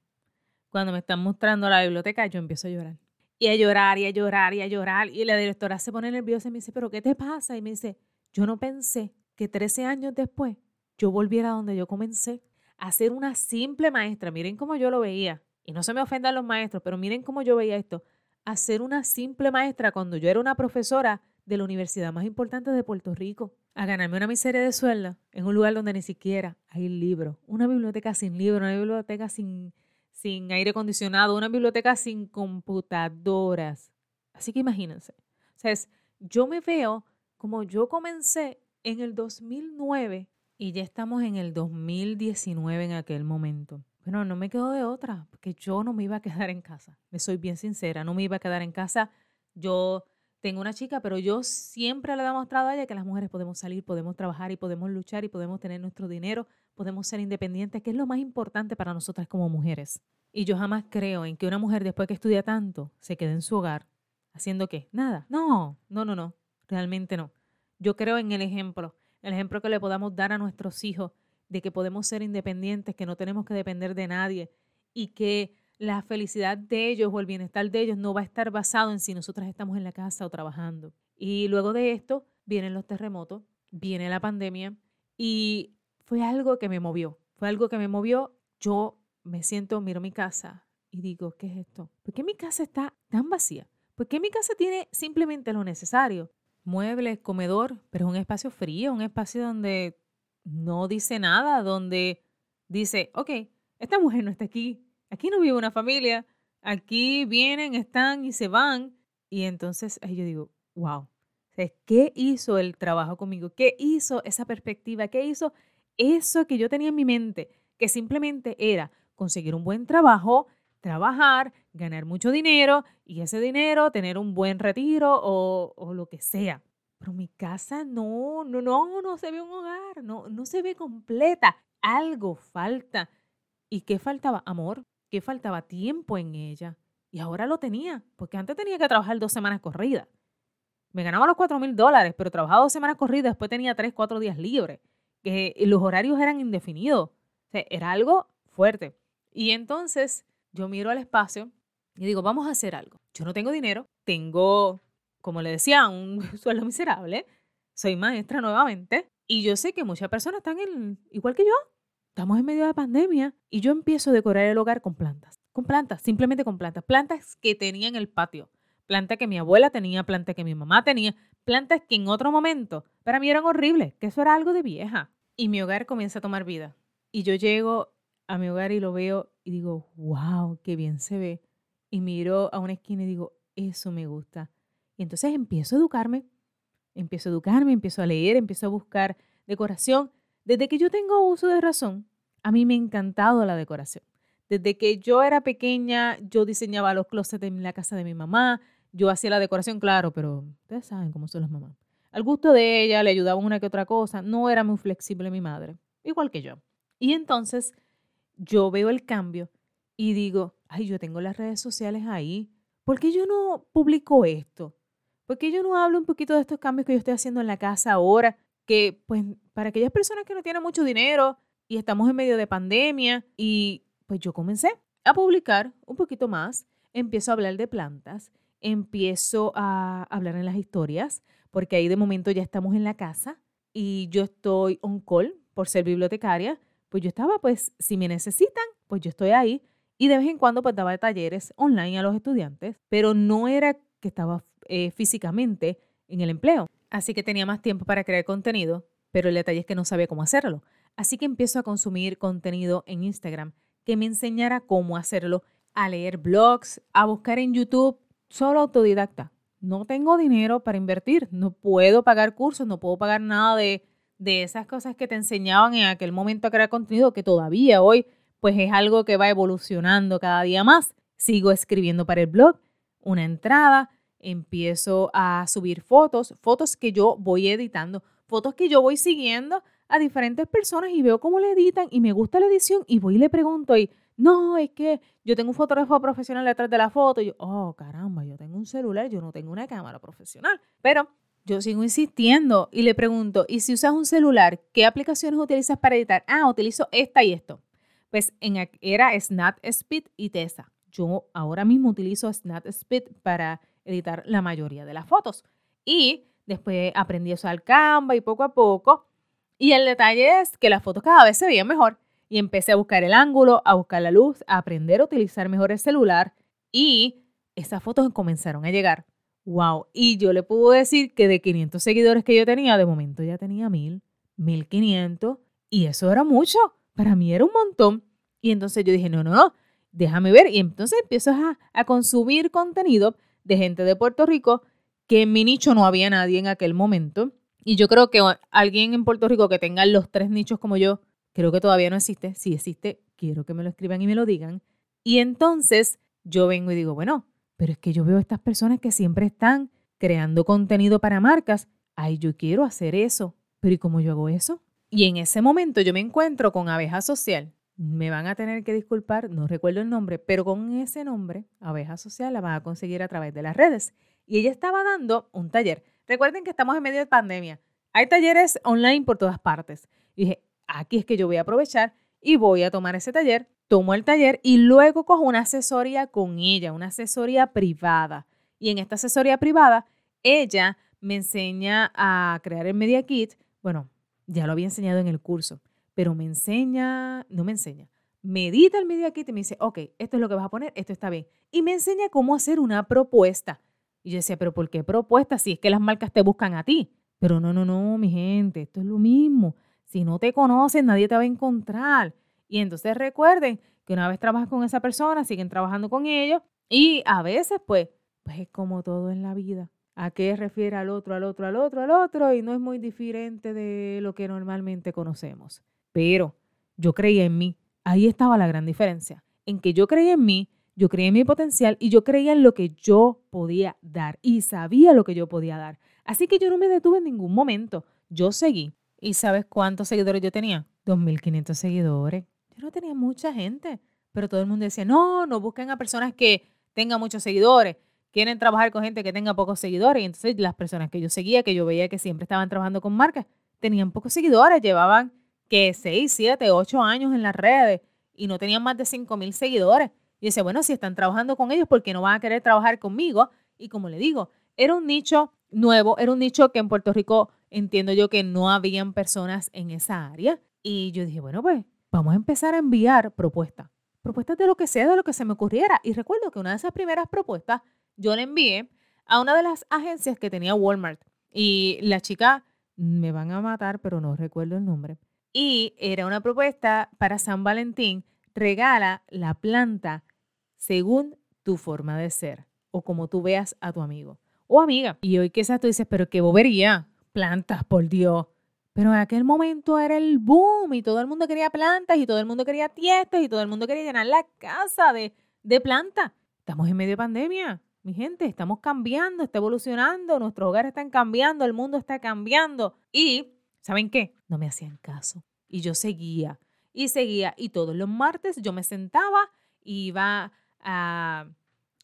Cuando me están mostrando la biblioteca, yo empiezo a llorar. Y a llorar, y a llorar, y a llorar. Y la directora se pone nerviosa y me dice, ¿pero qué te pasa? Y me dice, yo no pensé que 13 años después yo volviera a donde yo comencé a ser una simple maestra. Miren cómo yo lo veía. Y no se me ofendan los maestros, pero miren cómo yo veía esto. A ser una simple maestra cuando yo era una profesora de la universidad más importante de Puerto Rico, a ganarme una miseria de sueldo en un lugar donde ni siquiera hay libros, una biblioteca sin libros, una biblioteca sin, sin aire acondicionado, una biblioteca sin computadoras. Así que imagínense. O sea, yo me veo como yo comencé en el 2009 y ya estamos en el 2019 en aquel momento. Bueno, no me quedo de otra, porque yo no me iba a quedar en casa. Me soy bien sincera, no me iba a quedar en casa. Yo tengo una chica, pero yo siempre le he demostrado a ella que las mujeres podemos salir, podemos trabajar y podemos luchar y podemos tener nuestro dinero, podemos ser independientes, que es lo más importante para nosotras como mujeres. Y yo jamás creo en que una mujer después que estudia tanto se quede en su hogar haciendo qué? Nada. No, no, no, no. Realmente no. Yo creo en el ejemplo, el ejemplo que le podamos dar a nuestros hijos de que podemos ser independientes, que no tenemos que depender de nadie y que la felicidad de ellos o el bienestar de ellos no va a estar basado en si nosotras estamos en la casa o trabajando. Y luego de esto vienen los terremotos, viene la pandemia y fue algo que me movió. Fue algo que me movió. Yo me siento, miro mi casa y digo, ¿qué es esto? ¿Por qué mi casa está tan vacía? ¿Por qué mi casa tiene simplemente lo necesario? Muebles, comedor, pero es un espacio frío, un espacio donde no dice nada, donde dice, ok, esta mujer no está aquí, Aquí no vive una familia, aquí vienen, están y se van. Y entonces yo digo, wow, ¿qué hizo el trabajo conmigo? ¿Qué hizo esa perspectiva? ¿Qué hizo eso que yo tenía en mi mente? Que simplemente era conseguir un buen trabajo, trabajar, ganar mucho dinero y ese dinero tener un buen retiro o, lo que sea. Pero mi casa no, no, no, no se ve un hogar, no, no se ve completa. Algo falta ¿Y qué faltaba? Amor, ¿qué faltaba? Tiempo en ella. Y ahora lo tenía, porque antes tenía que trabajar dos semanas corridas. Me ganaba los cuatro mil dólares, pero trabajaba dos semanas corridas, después tenía tres, cuatro días libres. Que los horarios eran indefinidos. Era algo fuerte. Y entonces yo miro al espacio y digo, vamos a hacer algo. Yo no tengo dinero, tengo, como le decía, un *laughs* sueldo miserable, soy maestra nuevamente y yo sé que muchas personas están en, igual que yo. Estamos en medio de pandemia y yo empiezo a decorar el hogar con plantas. Con plantas, simplemente con plantas. Plantas que tenía en el patio. Plantas que mi abuela tenía, plantas que mi mamá tenía, plantas que en otro momento para mí eran horribles, que eso era algo de vieja. Y mi hogar comienza a tomar vida. Y yo llego a mi hogar y lo veo y digo, wow, qué bien se ve. Y miro a una esquina y digo, eso me gusta. Y entonces empiezo a educarme, empiezo a educarme, empiezo a leer, empiezo a buscar decoración. Desde que yo tengo uso de razón, a mí me ha encantado la decoración. Desde que yo era pequeña, yo diseñaba los closets en la casa de mi mamá, yo hacía la decoración, claro, pero ustedes saben cómo son las mamás. Al gusto de ella, le ayudaba una que otra cosa, no era muy flexible mi madre, igual que yo. Y entonces yo veo el cambio y digo, ay, yo tengo las redes sociales ahí, ¿por qué yo no publico esto? ¿Por qué yo no hablo un poquito de estos cambios que yo estoy haciendo en la casa ahora? Que pues para aquellas personas que no tienen mucho dinero y estamos en medio de pandemia y pues yo comencé a publicar un poquito más, empiezo a hablar de plantas, empiezo a hablar en las historias, porque ahí de momento ya estamos en la casa y yo estoy on call por ser bibliotecaria, pues yo estaba, pues si me necesitan, pues yo estoy ahí y de vez en cuando pues daba talleres online a los estudiantes, pero no era que estaba eh, físicamente en el empleo. Así que tenía más tiempo para crear contenido, pero el detalle es que no sabía cómo hacerlo. Así que empiezo a consumir contenido en Instagram que me enseñara cómo hacerlo, a leer blogs, a buscar en YouTube, solo autodidacta. No tengo dinero para invertir, no puedo pagar cursos, no puedo pagar nada de, de esas cosas que te enseñaban en aquel momento a crear contenido, que todavía hoy pues es algo que va evolucionando cada día más. Sigo escribiendo para el blog, una entrada, empiezo a subir fotos, fotos que yo voy editando, fotos que yo voy siguiendo a diferentes personas y veo cómo le editan y me gusta la edición y voy y le pregunto y no, es que yo tengo un fotógrafo profesional detrás de la foto y yo, oh, caramba, yo tengo un celular, yo no tengo una cámara profesional, pero yo sigo insistiendo y le pregunto, ¿y si usas un celular, qué aplicaciones utilizas para editar? Ah, utilizo esta y esto. Pues en, era SnapSpeed y Tesa. Yo ahora mismo utilizo SnapSpeed para editar la mayoría de las fotos. Y después aprendí a usar Canva y poco a poco. Y el detalle es que las fotos cada vez se veían mejor. Y empecé a buscar el ángulo, a buscar la luz, a aprender a utilizar mejor el celular. Y esas fotos comenzaron a llegar. ¡Wow! Y yo le puedo decir que de 500 seguidores que yo tenía, de momento ya tenía 1000, 1500. Y eso era mucho. Para mí era un montón. Y entonces yo dije, no, no, déjame ver. Y entonces empiezo a, a consumir contenido de gente de Puerto Rico que en mi nicho no había nadie en aquel momento. Y yo creo que alguien en Puerto Rico que tenga los tres nichos como yo, creo que todavía no existe. Si existe, quiero que me lo escriban y me lo digan. Y entonces yo vengo y digo, bueno, pero es que yo veo a estas personas que siempre están creando contenido para marcas. Ay, yo quiero hacer eso. Pero ¿y cómo yo hago eso? Y en ese momento yo me encuentro con Abeja Social me van a tener que disculpar, no recuerdo el nombre, pero con ese nombre, Abeja Social, la van a conseguir a través de las redes. Y ella estaba dando un taller. Recuerden que estamos en medio de pandemia. Hay talleres online por todas partes. Y dije, aquí es que yo voy a aprovechar y voy a tomar ese taller. Tomo el taller y luego cojo una asesoría con ella, una asesoría privada. Y en esta asesoría privada, ella me enseña a crear el Media Kit. Bueno, ya lo había enseñado en el curso pero me enseña, no me enseña, me edita el Media Kit y me dice, ok, esto es lo que vas a poner, esto está bien. Y me enseña cómo hacer una propuesta. Y yo decía, pero ¿por qué propuesta si es que las marcas te buscan a ti? Pero no, no, no, mi gente, esto es lo mismo. Si no te conocen, nadie te va a encontrar. Y entonces recuerden que una vez trabajas con esa persona, siguen trabajando con ellos y a veces pues, pues es como todo en la vida a qué refiere al otro, al otro, al otro, al otro, y no es muy diferente de lo que normalmente conocemos pero yo creía en mí. Ahí estaba la gran diferencia, en que yo creía en mí, yo creía en mi potencial y yo creía en lo que yo podía dar y sabía lo que yo podía dar. Así que yo no me detuve en ningún momento, yo seguí. ¿Y sabes cuántos seguidores yo tenía? 2.500 seguidores. Yo no tenía mucha gente, pero todo el mundo decía, no, no busquen a personas que tengan muchos seguidores, quieren trabajar con gente que tenga pocos seguidores. Y entonces las personas que yo seguía, que yo veía que siempre estaban trabajando con marcas, tenían pocos seguidores, llevaban que 6, 7, 8 años en las redes y no tenían más de 5 mil seguidores. Y dice, bueno, si están trabajando con ellos, ¿por qué no van a querer trabajar conmigo? Y como le digo, era un nicho nuevo, era un nicho que en Puerto Rico entiendo yo que no habían personas en esa área. Y yo dije, bueno, pues vamos a empezar a enviar propuestas. Propuestas de lo que sea, de lo que se me ocurriera. Y recuerdo que una de esas primeras propuestas yo la envié a una de las agencias que tenía Walmart. Y la chica, me van a matar, pero no recuerdo el nombre. Y era una propuesta para San Valentín, regala la planta según tu forma de ser o como tú veas a tu amigo o amiga. Y hoy quizás tú dices, pero qué bobería, plantas, por Dios. Pero en aquel momento era el boom y todo el mundo quería plantas y todo el mundo quería tiestas y todo el mundo quería llenar la casa de, de plantas. Estamos en medio de pandemia, mi gente, estamos cambiando, está evolucionando, nuestros hogares están cambiando, el mundo está cambiando. Y, ¿saben qué? No me hacían caso. Y yo seguía y seguía. Y todos los martes yo me sentaba, iba a,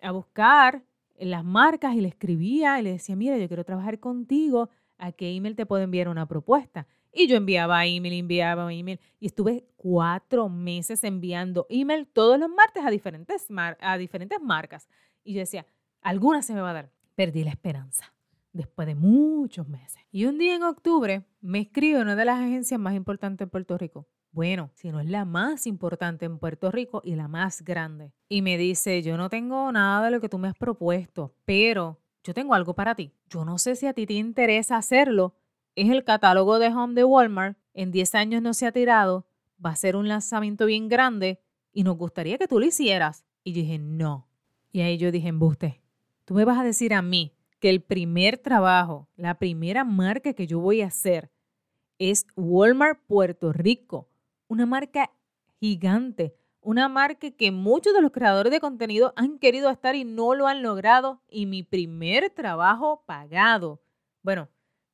a buscar las marcas y le escribía y le decía, mira, yo quiero trabajar contigo, ¿a qué email te puedo enviar una propuesta? Y yo enviaba email, enviaba email. Y estuve cuatro meses enviando email todos los martes a diferentes, a diferentes marcas. Y yo decía, alguna se me va a dar. Perdí la esperanza después de muchos meses. Y un día en octubre me escribe una de las agencias más importantes en Puerto Rico. Bueno, si no es la más importante en Puerto Rico y la más grande. Y me dice, yo no tengo nada de lo que tú me has propuesto, pero yo tengo algo para ti. Yo no sé si a ti te interesa hacerlo. Es el catálogo de Home de Walmart. En 10 años no se ha tirado. Va a ser un lanzamiento bien grande y nos gustaría que tú lo hicieras. Y yo dije, no. Y ahí yo dije, embuste, tú me vas a decir a mí que el primer trabajo, la primera marca que yo voy a hacer es Walmart Puerto Rico una marca gigante, una marca que muchos de los creadores de contenido han querido estar y no lo han logrado. Y mi primer trabajo pagado, bueno,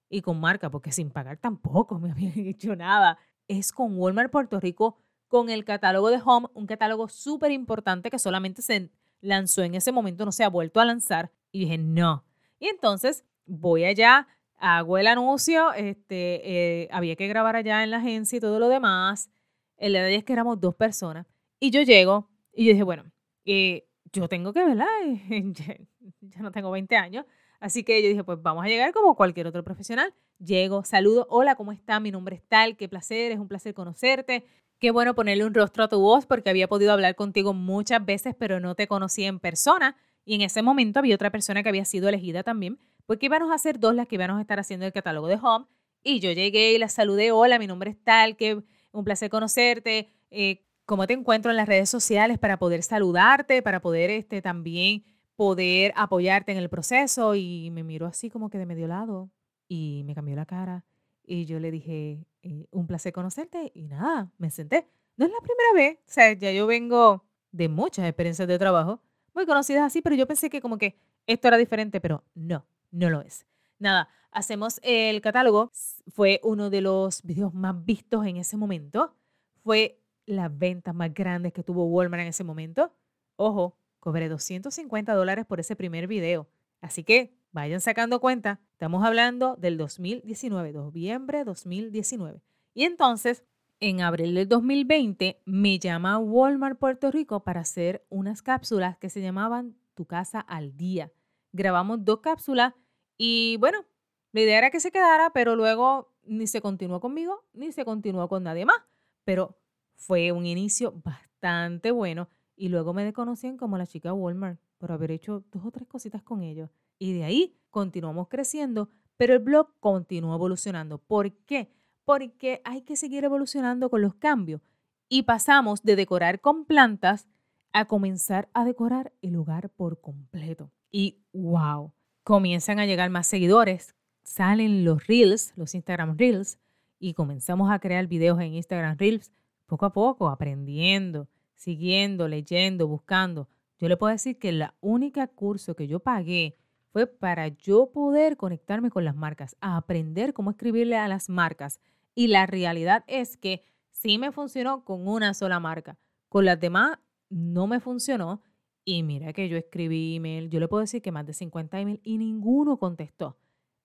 y con marca, porque sin pagar tampoco me *laughs* habían hecho nada, es con Walmart Puerto Rico, con el catálogo de Home, un catálogo súper importante que solamente se lanzó en ese momento, no se ha vuelto a lanzar. Y dije, no. Y entonces voy allá, hago el anuncio, este, eh, había que grabar allá en la agencia y todo lo demás. El detalle es que éramos dos personas. Y yo llego y yo dije, bueno, eh, yo tengo que, ¿verdad? *laughs* ya, no tengo 20 años. Así que yo dije, pues vamos a llegar como cualquier otro profesional. Llego, saludo, hola, ¿cómo está? Mi nombre es tal, qué placer, es un placer conocerte. Qué bueno ponerle un rostro a tu voz porque había podido hablar contigo muchas veces, pero no te conocía en persona. Y en ese momento había otra persona que había sido elegida también, porque íbamos a ser dos las que íbamos a estar haciendo el catálogo de Home. Y yo llegué y la saludé, hola, mi nombre es tal, qué un placer conocerte. Eh, ¿Cómo te encuentro en las redes sociales para poder saludarte, para poder este, también poder apoyarte en el proceso? Y me miró así como que de medio lado y me cambió la cara. Y yo le dije, eh, un placer conocerte. Y nada, me senté. No es la primera vez. O sea, ya yo vengo de muchas experiencias de trabajo, muy conocidas así, pero yo pensé que como que esto era diferente, pero no, no lo es. Nada, hacemos el catálogo. Fue uno de los videos más vistos en ese momento. Fue las ventas más grandes que tuvo Walmart en ese momento. Ojo, cobré 250 dólares por ese primer video. Así que vayan sacando cuenta. Estamos hablando del 2019, noviembre 2019. Y entonces, en abril del 2020, me llama Walmart Puerto Rico para hacer unas cápsulas que se llamaban Tu casa al día. Grabamos dos cápsulas y bueno, la idea era que se quedara, pero luego ni se continuó conmigo, ni se continuó con nadie más. Pero fue un inicio bastante bueno y luego me desconocían como la chica Walmart por haber hecho dos o tres cositas con ellos. Y de ahí continuamos creciendo, pero el blog continuó evolucionando. ¿Por qué? Porque hay que seguir evolucionando con los cambios. Y pasamos de decorar con plantas a comenzar a decorar el hogar por completo. Y wow, comienzan a llegar más seguidores, salen los Reels, los Instagram Reels, y comenzamos a crear videos en Instagram Reels poco a poco, aprendiendo, siguiendo, leyendo, buscando. Yo le puedo decir que el única curso que yo pagué fue para yo poder conectarme con las marcas, a aprender cómo escribirle a las marcas. Y la realidad es que sí me funcionó con una sola marca. Con las demás no me funcionó. Y mira que yo escribí email, yo le puedo decir que más de 50 email y ninguno contestó.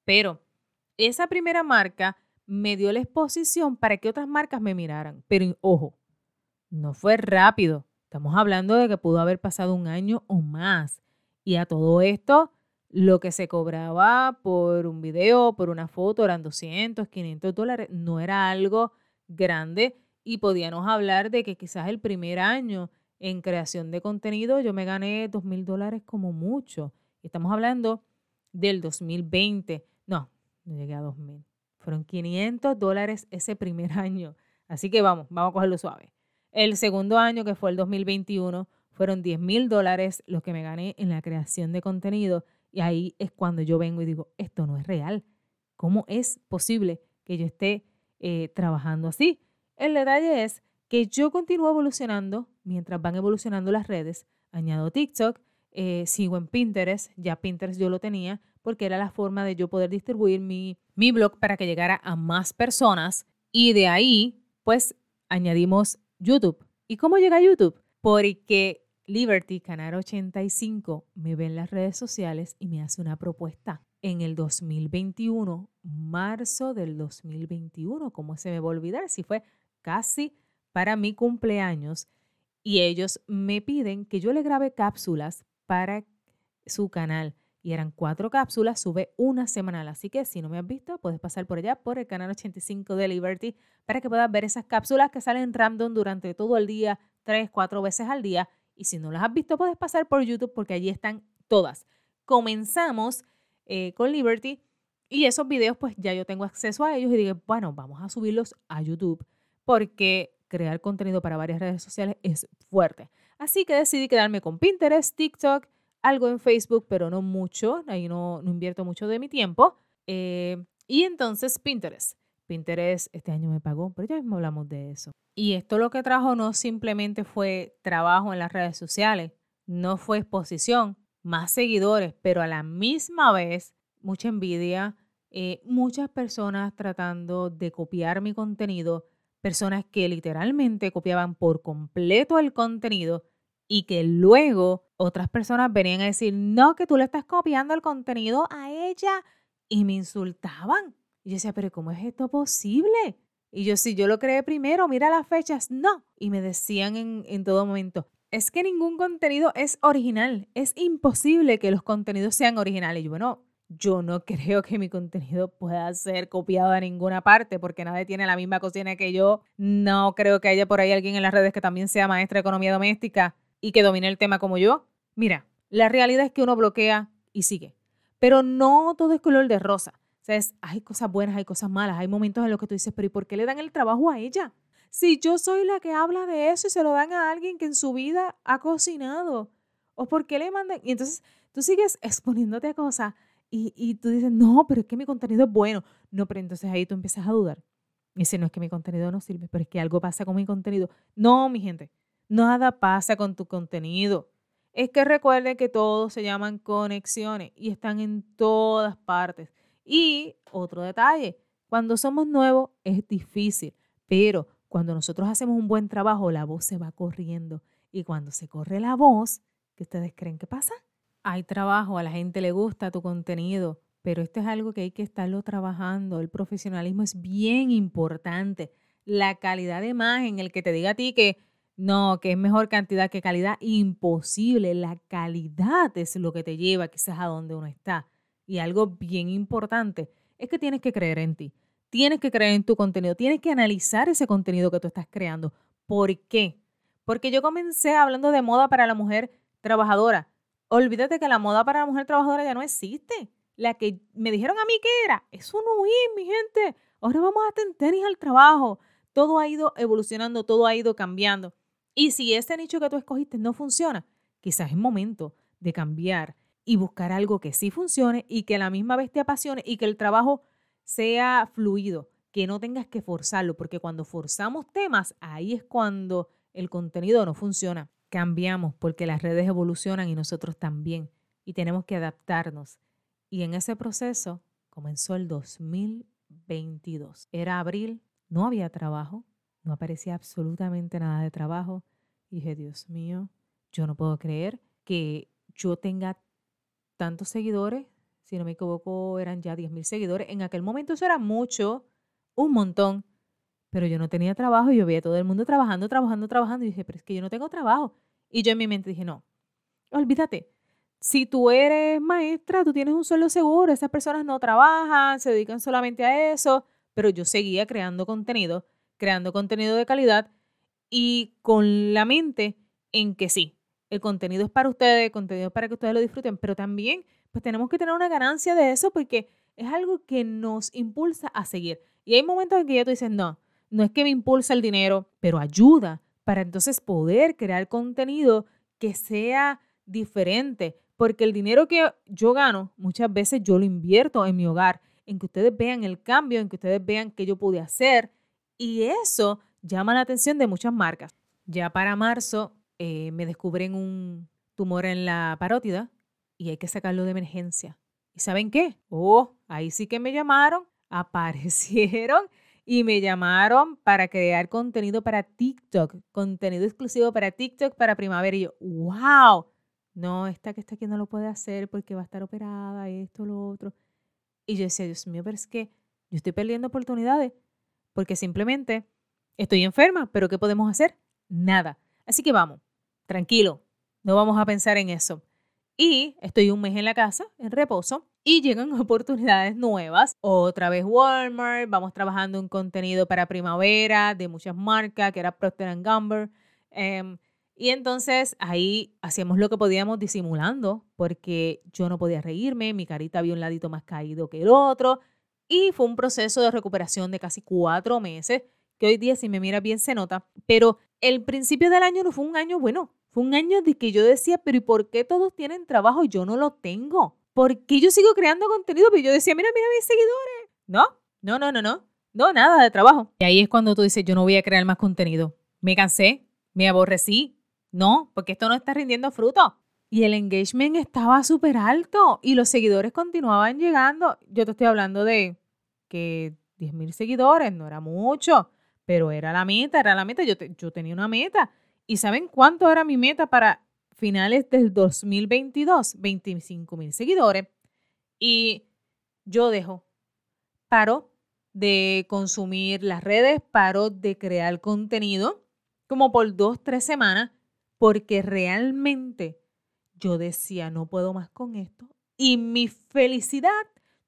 Pero esa primera marca me dio la exposición para que otras marcas me miraran. Pero ojo, no fue rápido. Estamos hablando de que pudo haber pasado un año o más. Y a todo esto, lo que se cobraba por un video, por una foto, eran 200, 500 dólares. No era algo grande y podíamos hablar de que quizás el primer año en creación de contenido yo me gané dos mil dólares como mucho. Estamos hablando del 2020. No, no llegué a dos mil. Fueron 500 dólares ese primer *laughs* año. Así que vamos, vamos a cogerlo suave. El segundo año, que fue el 2021, fueron 10 mil dólares los que me gané en la creación de contenido. Y ahí es cuando yo vengo y digo, esto no es real. ¿Cómo es posible que yo esté eh, trabajando así? El detalle es que yo continúo evolucionando mientras van evolucionando las redes. Añado TikTok, eh, sigo en Pinterest, ya Pinterest yo lo tenía porque era la forma de yo poder distribuir mi, mi blog para que llegara a más personas y de ahí pues añadimos YouTube. ¿Y cómo llega a YouTube? Porque Liberty, Canal 85, me ve en las redes sociales y me hace una propuesta en el 2021, marzo del 2021. ¿Cómo se me va a olvidar? Si fue casi para mi cumpleaños y ellos me piden que yo le grabe cápsulas para su canal. Y eran cuatro cápsulas, sube una semanal. Así que si no me has visto, puedes pasar por allá, por el canal 85 de Liberty, para que puedas ver esas cápsulas que salen random durante todo el día, tres, cuatro veces al día. Y si no las has visto, puedes pasar por YouTube porque allí están todas. Comenzamos eh, con Liberty y esos videos, pues ya yo tengo acceso a ellos y digo, bueno, vamos a subirlos a YouTube porque crear contenido para varias redes sociales es fuerte. Así que decidí quedarme con Pinterest, TikTok, algo en Facebook, pero no mucho, ahí no, no invierto mucho de mi tiempo. Eh, y entonces Pinterest. Pinterest este año me pagó, pero ya mismo hablamos de eso. Y esto lo que trajo no simplemente fue trabajo en las redes sociales, no fue exposición, más seguidores, pero a la misma vez mucha envidia, eh, muchas personas tratando de copiar mi contenido personas que literalmente copiaban por completo el contenido y que luego otras personas venían a decir, no, que tú le estás copiando el contenido a ella y me insultaban. Y yo decía, pero ¿cómo es esto posible? Y yo, si yo lo creé primero, mira las fechas, no. Y me decían en, en todo momento, es que ningún contenido es original. Es imposible que los contenidos sean originales. Y yo, bueno, yo no *laughs* creo que mi contenido pueda ser copiado a ninguna parte porque nadie tiene la misma cocina que yo. No creo que haya por ahí alguien en las redes que también sea maestra de economía doméstica y que domine el tema como yo. Mira, la realidad es que uno bloquea y sigue. Pero no todo es color de rosa. Sea, hay cosas buenas, hay cosas malas, hay momentos en los que tú dices, pero ¿y por qué le dan el trabajo a ella? Si yo soy la que habla de eso y se lo dan a alguien que en su vida ha cocinado. ¿O por qué le mandan? Y entonces tú sigues *laughs* exponiéndote a cosas y, tú dices, no, pero es que mi contenido es bueno. No, pero entonces ahí tú empiezas a dudar. Y dices, no es que mi contenido no sirve, pero es que algo pasa con mi contenido. No, mi gente, nada pasa con tu contenido. Es que recuerden que todos se llaman conexiones y están en todas partes. Y otro detalle, cuando somos nuevos es difícil, pero cuando nosotros hacemos un buen trabajo, la voz se va corriendo. Y cuando se corre la voz, ¿qué ustedes creen que pasa? hay trabajo, a la gente le gusta tu contenido, pero esto es algo que hay que estarlo trabajando. El profesionalismo es bien importante. La calidad de imagen, el que te diga a ti que no, que es mejor cantidad que calidad, imposible. La calidad es lo que te lleva quizás a donde uno está. Y algo bien importante es que tienes que creer en ti. Tienes que creer en tu contenido. Tienes que analizar ese contenido que tú estás creando. ¿Por qué? Porque yo comencé hablando de moda para la mujer trabajadora Olvídate que la moda para la mujer trabajadora ya no existe. La que me dijeron a mí que era, es un huir, mi gente. Ahora vamos a tener tenis al trabajo. Todo ha ido evolucionando, todo ha ido cambiando. Y si ese nicho que tú escogiste no funciona, quizás es momento de cambiar y buscar algo que sí funcione y que la misma vez te apasione y que el trabajo sea fluido, que no tengas que forzarlo, porque cuando forzamos temas, ahí es cuando el contenido no funciona cambiamos porque las redes evolucionan y nosotros también, y tenemos que adaptarnos. Y en ese proceso comenzó el 2022. Era abril, no había trabajo, no aparecía absolutamente nada de trabajo. Dije, Dios mío, yo no puedo creer que yo tenga tantos seguidores. Si no me equivoco, eran ya 10 mil seguidores. En aquel momento eso era mucho, un montón. Pero yo no tenía trabajo y yo veía a todo el mundo trabajando, trabajando, trabajando. Y dije, pero es que yo no tengo trabajo. Y yo en mi mente dije, no, olvídate. Si tú eres maestra, tú tienes un sueldo seguro. Esas personas no trabajan, se dedican solamente a eso. Pero yo seguía creando contenido, creando contenido de calidad y con la mente en que sí, el contenido es para ustedes, el contenido es para que ustedes lo disfruten, pero también pues tenemos que tener una ganancia de eso porque es algo que nos impulsa a seguir. Y hay momentos en que ya tú dices, no, no es que me impulsa el dinero, pero ayuda para entonces poder crear contenido que sea diferente, porque el dinero que yo gano muchas veces yo lo invierto en mi hogar, en que ustedes vean el cambio, en que ustedes vean qué yo pude hacer y eso llama la atención de muchas marcas. Ya para marzo eh, me descubren un tumor en la parótida y hay que sacarlo de emergencia. ¿Y saben qué? Oh, ahí sí que me llamaron, *laughs* aparecieron y me llamaron para crear contenido para TikTok, contenido exclusivo para TikTok para primavera. Y yo, wow, no, esta que está aquí no lo puede hacer porque va a estar operada, esto, lo otro. Y yo decía, Dios mío, pero es que yo estoy perdiendo oportunidades porque simplemente estoy enferma, pero ¿qué podemos hacer? Nada. Así que vamos, tranquilo, no vamos a pensar en eso. Y estoy un mes en la casa, en reposo, y llegan *laughs* oportunidades nuevas. Otra vez Walmart, vamos trabajando un contenido para primavera de muchas marcas, que era Procter Gamble. Em, y entonces ahí hacíamos lo que podíamos disimulando, porque yo no podía reírme, mi carita había un ladito más caído que el otro. Y fue un proceso de recuperación de casi cuatro meses, que hoy día si me mira bien se nota. Pero el principio del año no fue un año bueno, un año de que yo decía, pero ¿y por qué todos tienen trabajo y yo no lo tengo? ¿Por qué yo sigo creando contenido? Pero yo decía, mira, mira mis seguidores. No, no, no, no, no. No, nada de trabajo. Y ahí es cuando tú dices, yo no voy a crear más contenido. Me cansé, me aborrecí. No, porque esto no está rindiendo fruto. Y el engagement estaba súper alto y los seguidores continuaban llegando. Yo te estoy hablando de que 10 mil seguidores, no era mucho, pero era la meta, era la meta. Yo, yo tenía una meta. ¿Y saben cuánto era mi meta para finales del 2022? 25 mil seguidores. Y yo dejo, paro de consumir las redes, paro de crear contenido como por dos, tres semanas, porque realmente yo decía, no puedo más con esto. Y mi felicidad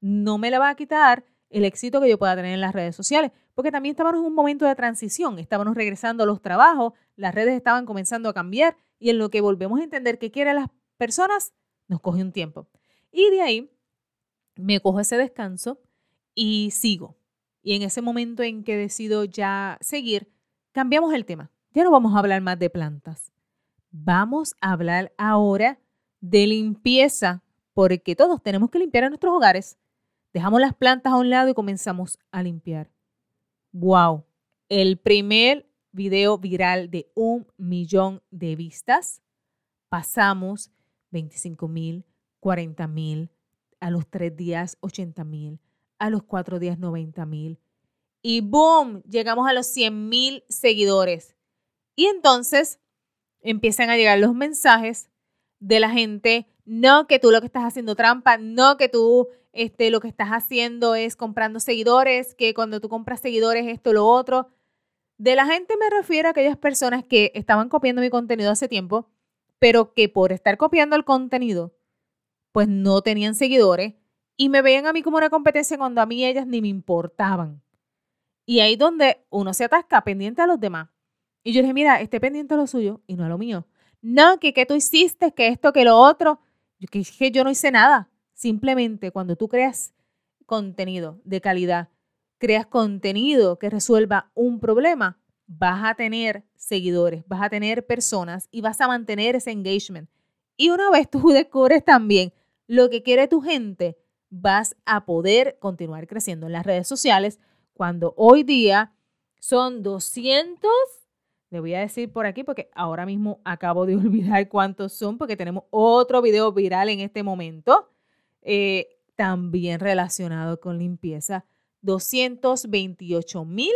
no me la va a quitar el éxito que yo pueda tener en las redes sociales, porque también estábamos en un momento de transición, estábamos regresando a los trabajos, las redes estaban comenzando a cambiar y en lo que volvemos a entender qué quieren las personas, nos coge un tiempo. Y de ahí me cojo ese descanso y sigo. Y en ese momento en que decido ya seguir, cambiamos el tema. Ya no vamos a hablar más de plantas. Vamos a hablar ahora de limpieza, porque todos tenemos que limpiar en nuestros hogares. Dejamos las plantas a un lado y comenzamos a limpiar. ¡Wow! El primer video viral de un millón de vistas. Pasamos 25 mil, 40 mil, a los tres días 80 mil, a los cuatro días 90 mil. Y ¡boom! Llegamos a los 100 mil seguidores. Y entonces empiezan a llegar los mensajes de la gente, no que tú lo que estás haciendo trampa, no que tú este, lo que estás haciendo es comprando seguidores, que cuando tú compras seguidores esto, lo otro. De la gente me refiero a aquellas personas que estaban copiando mi contenido hace tiempo, pero que por estar copiando el contenido, pues no tenían seguidores y me veían a mí como una competencia cuando a mí ellas ni me importaban. Y ahí donde uno se atasca pendiente a los demás. Y yo dije, mira, esté pendiente a lo suyo y no a lo mío. No, que, que tú hiciste, que esto, que lo otro. Yo, que, yo no hice nada. Simplemente cuando tú creas contenido de calidad, creas contenido que resuelva un problema, vas a tener seguidores, vas a tener personas y vas a mantener ese engagement. Y una vez tú descubres también lo que quiere tu gente, vas a poder continuar creciendo en las redes sociales cuando hoy día son 200 le voy a decir por aquí porque ahora mismo acabo de *laughs* olvidar cuántos son porque tenemos otro video viral en este momento, eh, también relacionado con limpieza. 228 mil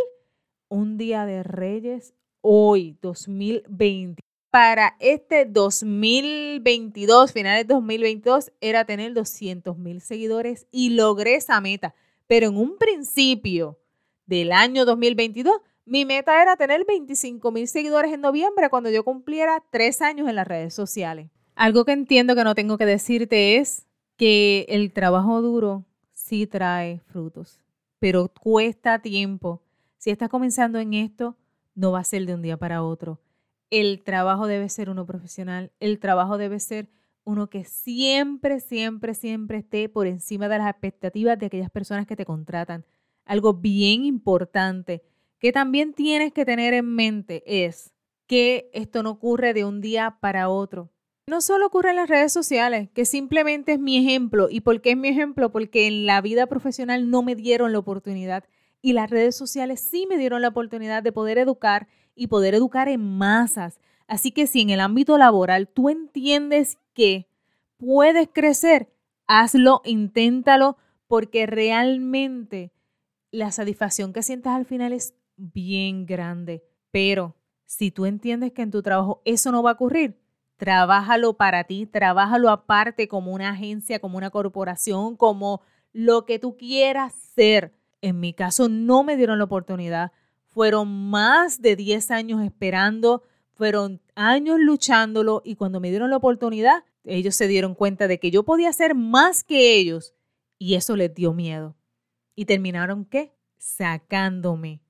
un día de reyes hoy, 2020. Para este 2022, finales de 2022, era tener 200 mil seguidores y logré esa meta. Pero en un principio del año 2022, mi meta era tener 25 mil seguidores en noviembre cuando yo cumpliera tres años en las redes sociales. Algo que entiendo que no tengo que decirte es que el trabajo duro sí trae frutos, pero cuesta tiempo. Si estás comenzando en esto, no va a ser de un día para otro. El trabajo debe ser uno profesional, el trabajo debe ser uno que siempre, siempre, siempre esté por encima de las expectativas de aquellas personas que te contratan. Algo bien importante que también tienes que tener en mente es que esto no ocurre de un día para otro. No solo ocurre en las redes sociales, que simplemente es mi ejemplo. ¿Y por qué es mi ejemplo? Porque en la vida profesional no me dieron la oportunidad y las redes sociales sí me dieron la oportunidad de poder educar y poder educar en masas. Así que si en el ámbito laboral tú entiendes que puedes crecer, hazlo, inténtalo, porque realmente la satisfacción que sientas al final es bien grande. Pero si tú entiendes que en tu trabajo eso no va a ocurrir, Trabájalo para ti, trabájalo aparte como una agencia, como una corporación, como lo que tú quieras ser. En mi caso no me dieron la oportunidad. Fueron más de 10 años esperando, fueron años luchándolo y cuando me dieron la oportunidad, ellos se dieron cuenta de que yo podía hacer más que ellos y eso les dio miedo. ¿Y terminaron qué? Sacándome.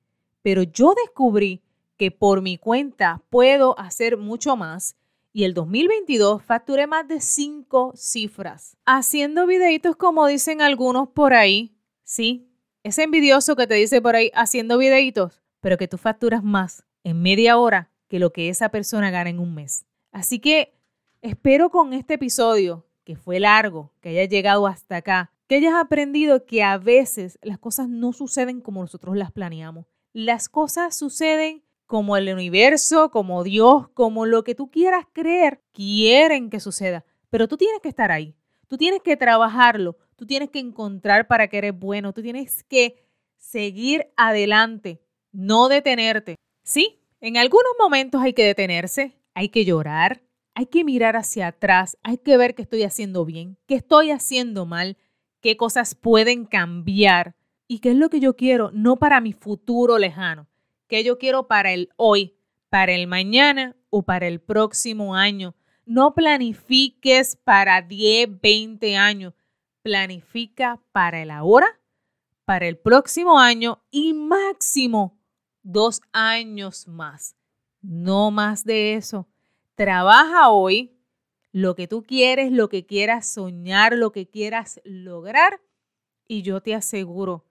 Pero yo descubrí que por mi cuenta puedo hacer mucho más y el 2022 facturé más de cinco cifras. Haciendo videitos como dicen algunos por ahí. Sí, es envidioso que te dice por ahí haciendo videitos, pero que tú facturas más en media hora que lo que esa persona gana en un mes. Así que espero con este episodio, que fue largo, que hayas llegado hasta acá, que hayas aprendido que a veces las cosas no suceden como nosotros las planeamos. Las cosas suceden como el universo, como Dios, como lo que tú quieras creer, quieren que suceda. Pero tú tienes que estar ahí, tú tienes que trabajarlo, tú tienes que encontrar para que eres bueno, tú tienes que seguir adelante, no detenerte. Sí, en algunos momentos hay que detenerse, hay que llorar, hay que mirar hacia atrás, hay que ver qué estoy haciendo bien, qué estoy haciendo mal, qué cosas pueden cambiar y qué es lo que yo quiero, no para mi futuro lejano, que yo quiero para el hoy, para el mañana o para el próximo año. No planifiques para 10, 20 años. Planifica para el ahora, para el próximo año y máximo dos años más. No más de eso. Trabaja hoy lo que tú quieres, lo que quieras soñar, lo que quieras lograr. Y yo te aseguro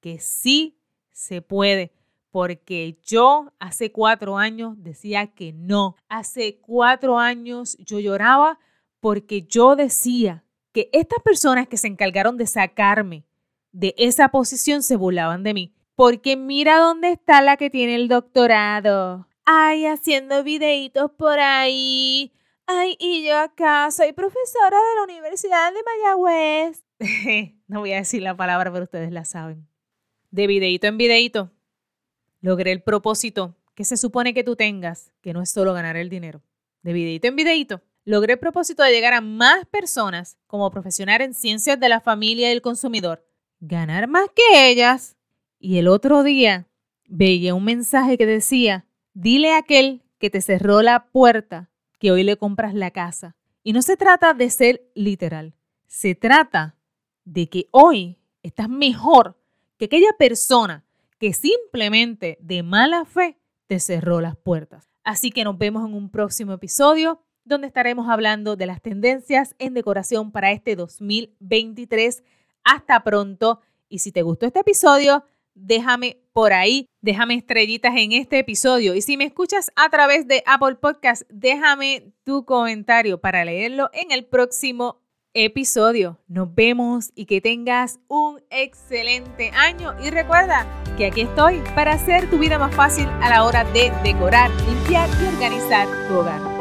que sí se puede porque yo hace cuatro años decía que no. Hace cuatro años yo lloraba porque yo decía que estas personas que se encargaron de sacarme de esa posición se burlaban de mí. Porque mira dónde está la que tiene el doctorado. Ay, haciendo videitos por ahí. Ay, y yo acá soy profesora de la Universidad de Mayagüez. *laughs* no voy a decir la palabra, pero ustedes la saben. De videito en videito, logré el propósito que se supone que tú tengas, que no es solo ganar el dinero. De videito en videito, logré el propósito de llegar a más personas como profesional en ciencias de la familia y el consumidor, ganar más que ellas. Y el otro día veía un mensaje que decía, dile a aquel que te cerró la puerta que hoy le compras la casa. Y no se trata de ser literal, se trata de que hoy estás mejor que aquella persona que simplemente de mala fe te cerró las puertas. Así que nos vemos en un próximo episodio donde estaremos hablando de las tendencias en decoración para este 2023. Hasta pronto. Y si te gustó este episodio, déjame por ahí, déjame estrellitas en este episodio. Y si me escuchas a través de Apple Podcast, déjame tu comentario para leerlo en el próximo episodio. Nos vemos y que tengas un excelente año. Y recuerda que aquí estoy para hacer tu vida más fácil a la hora de decorar, limpiar y organizar tu hogar.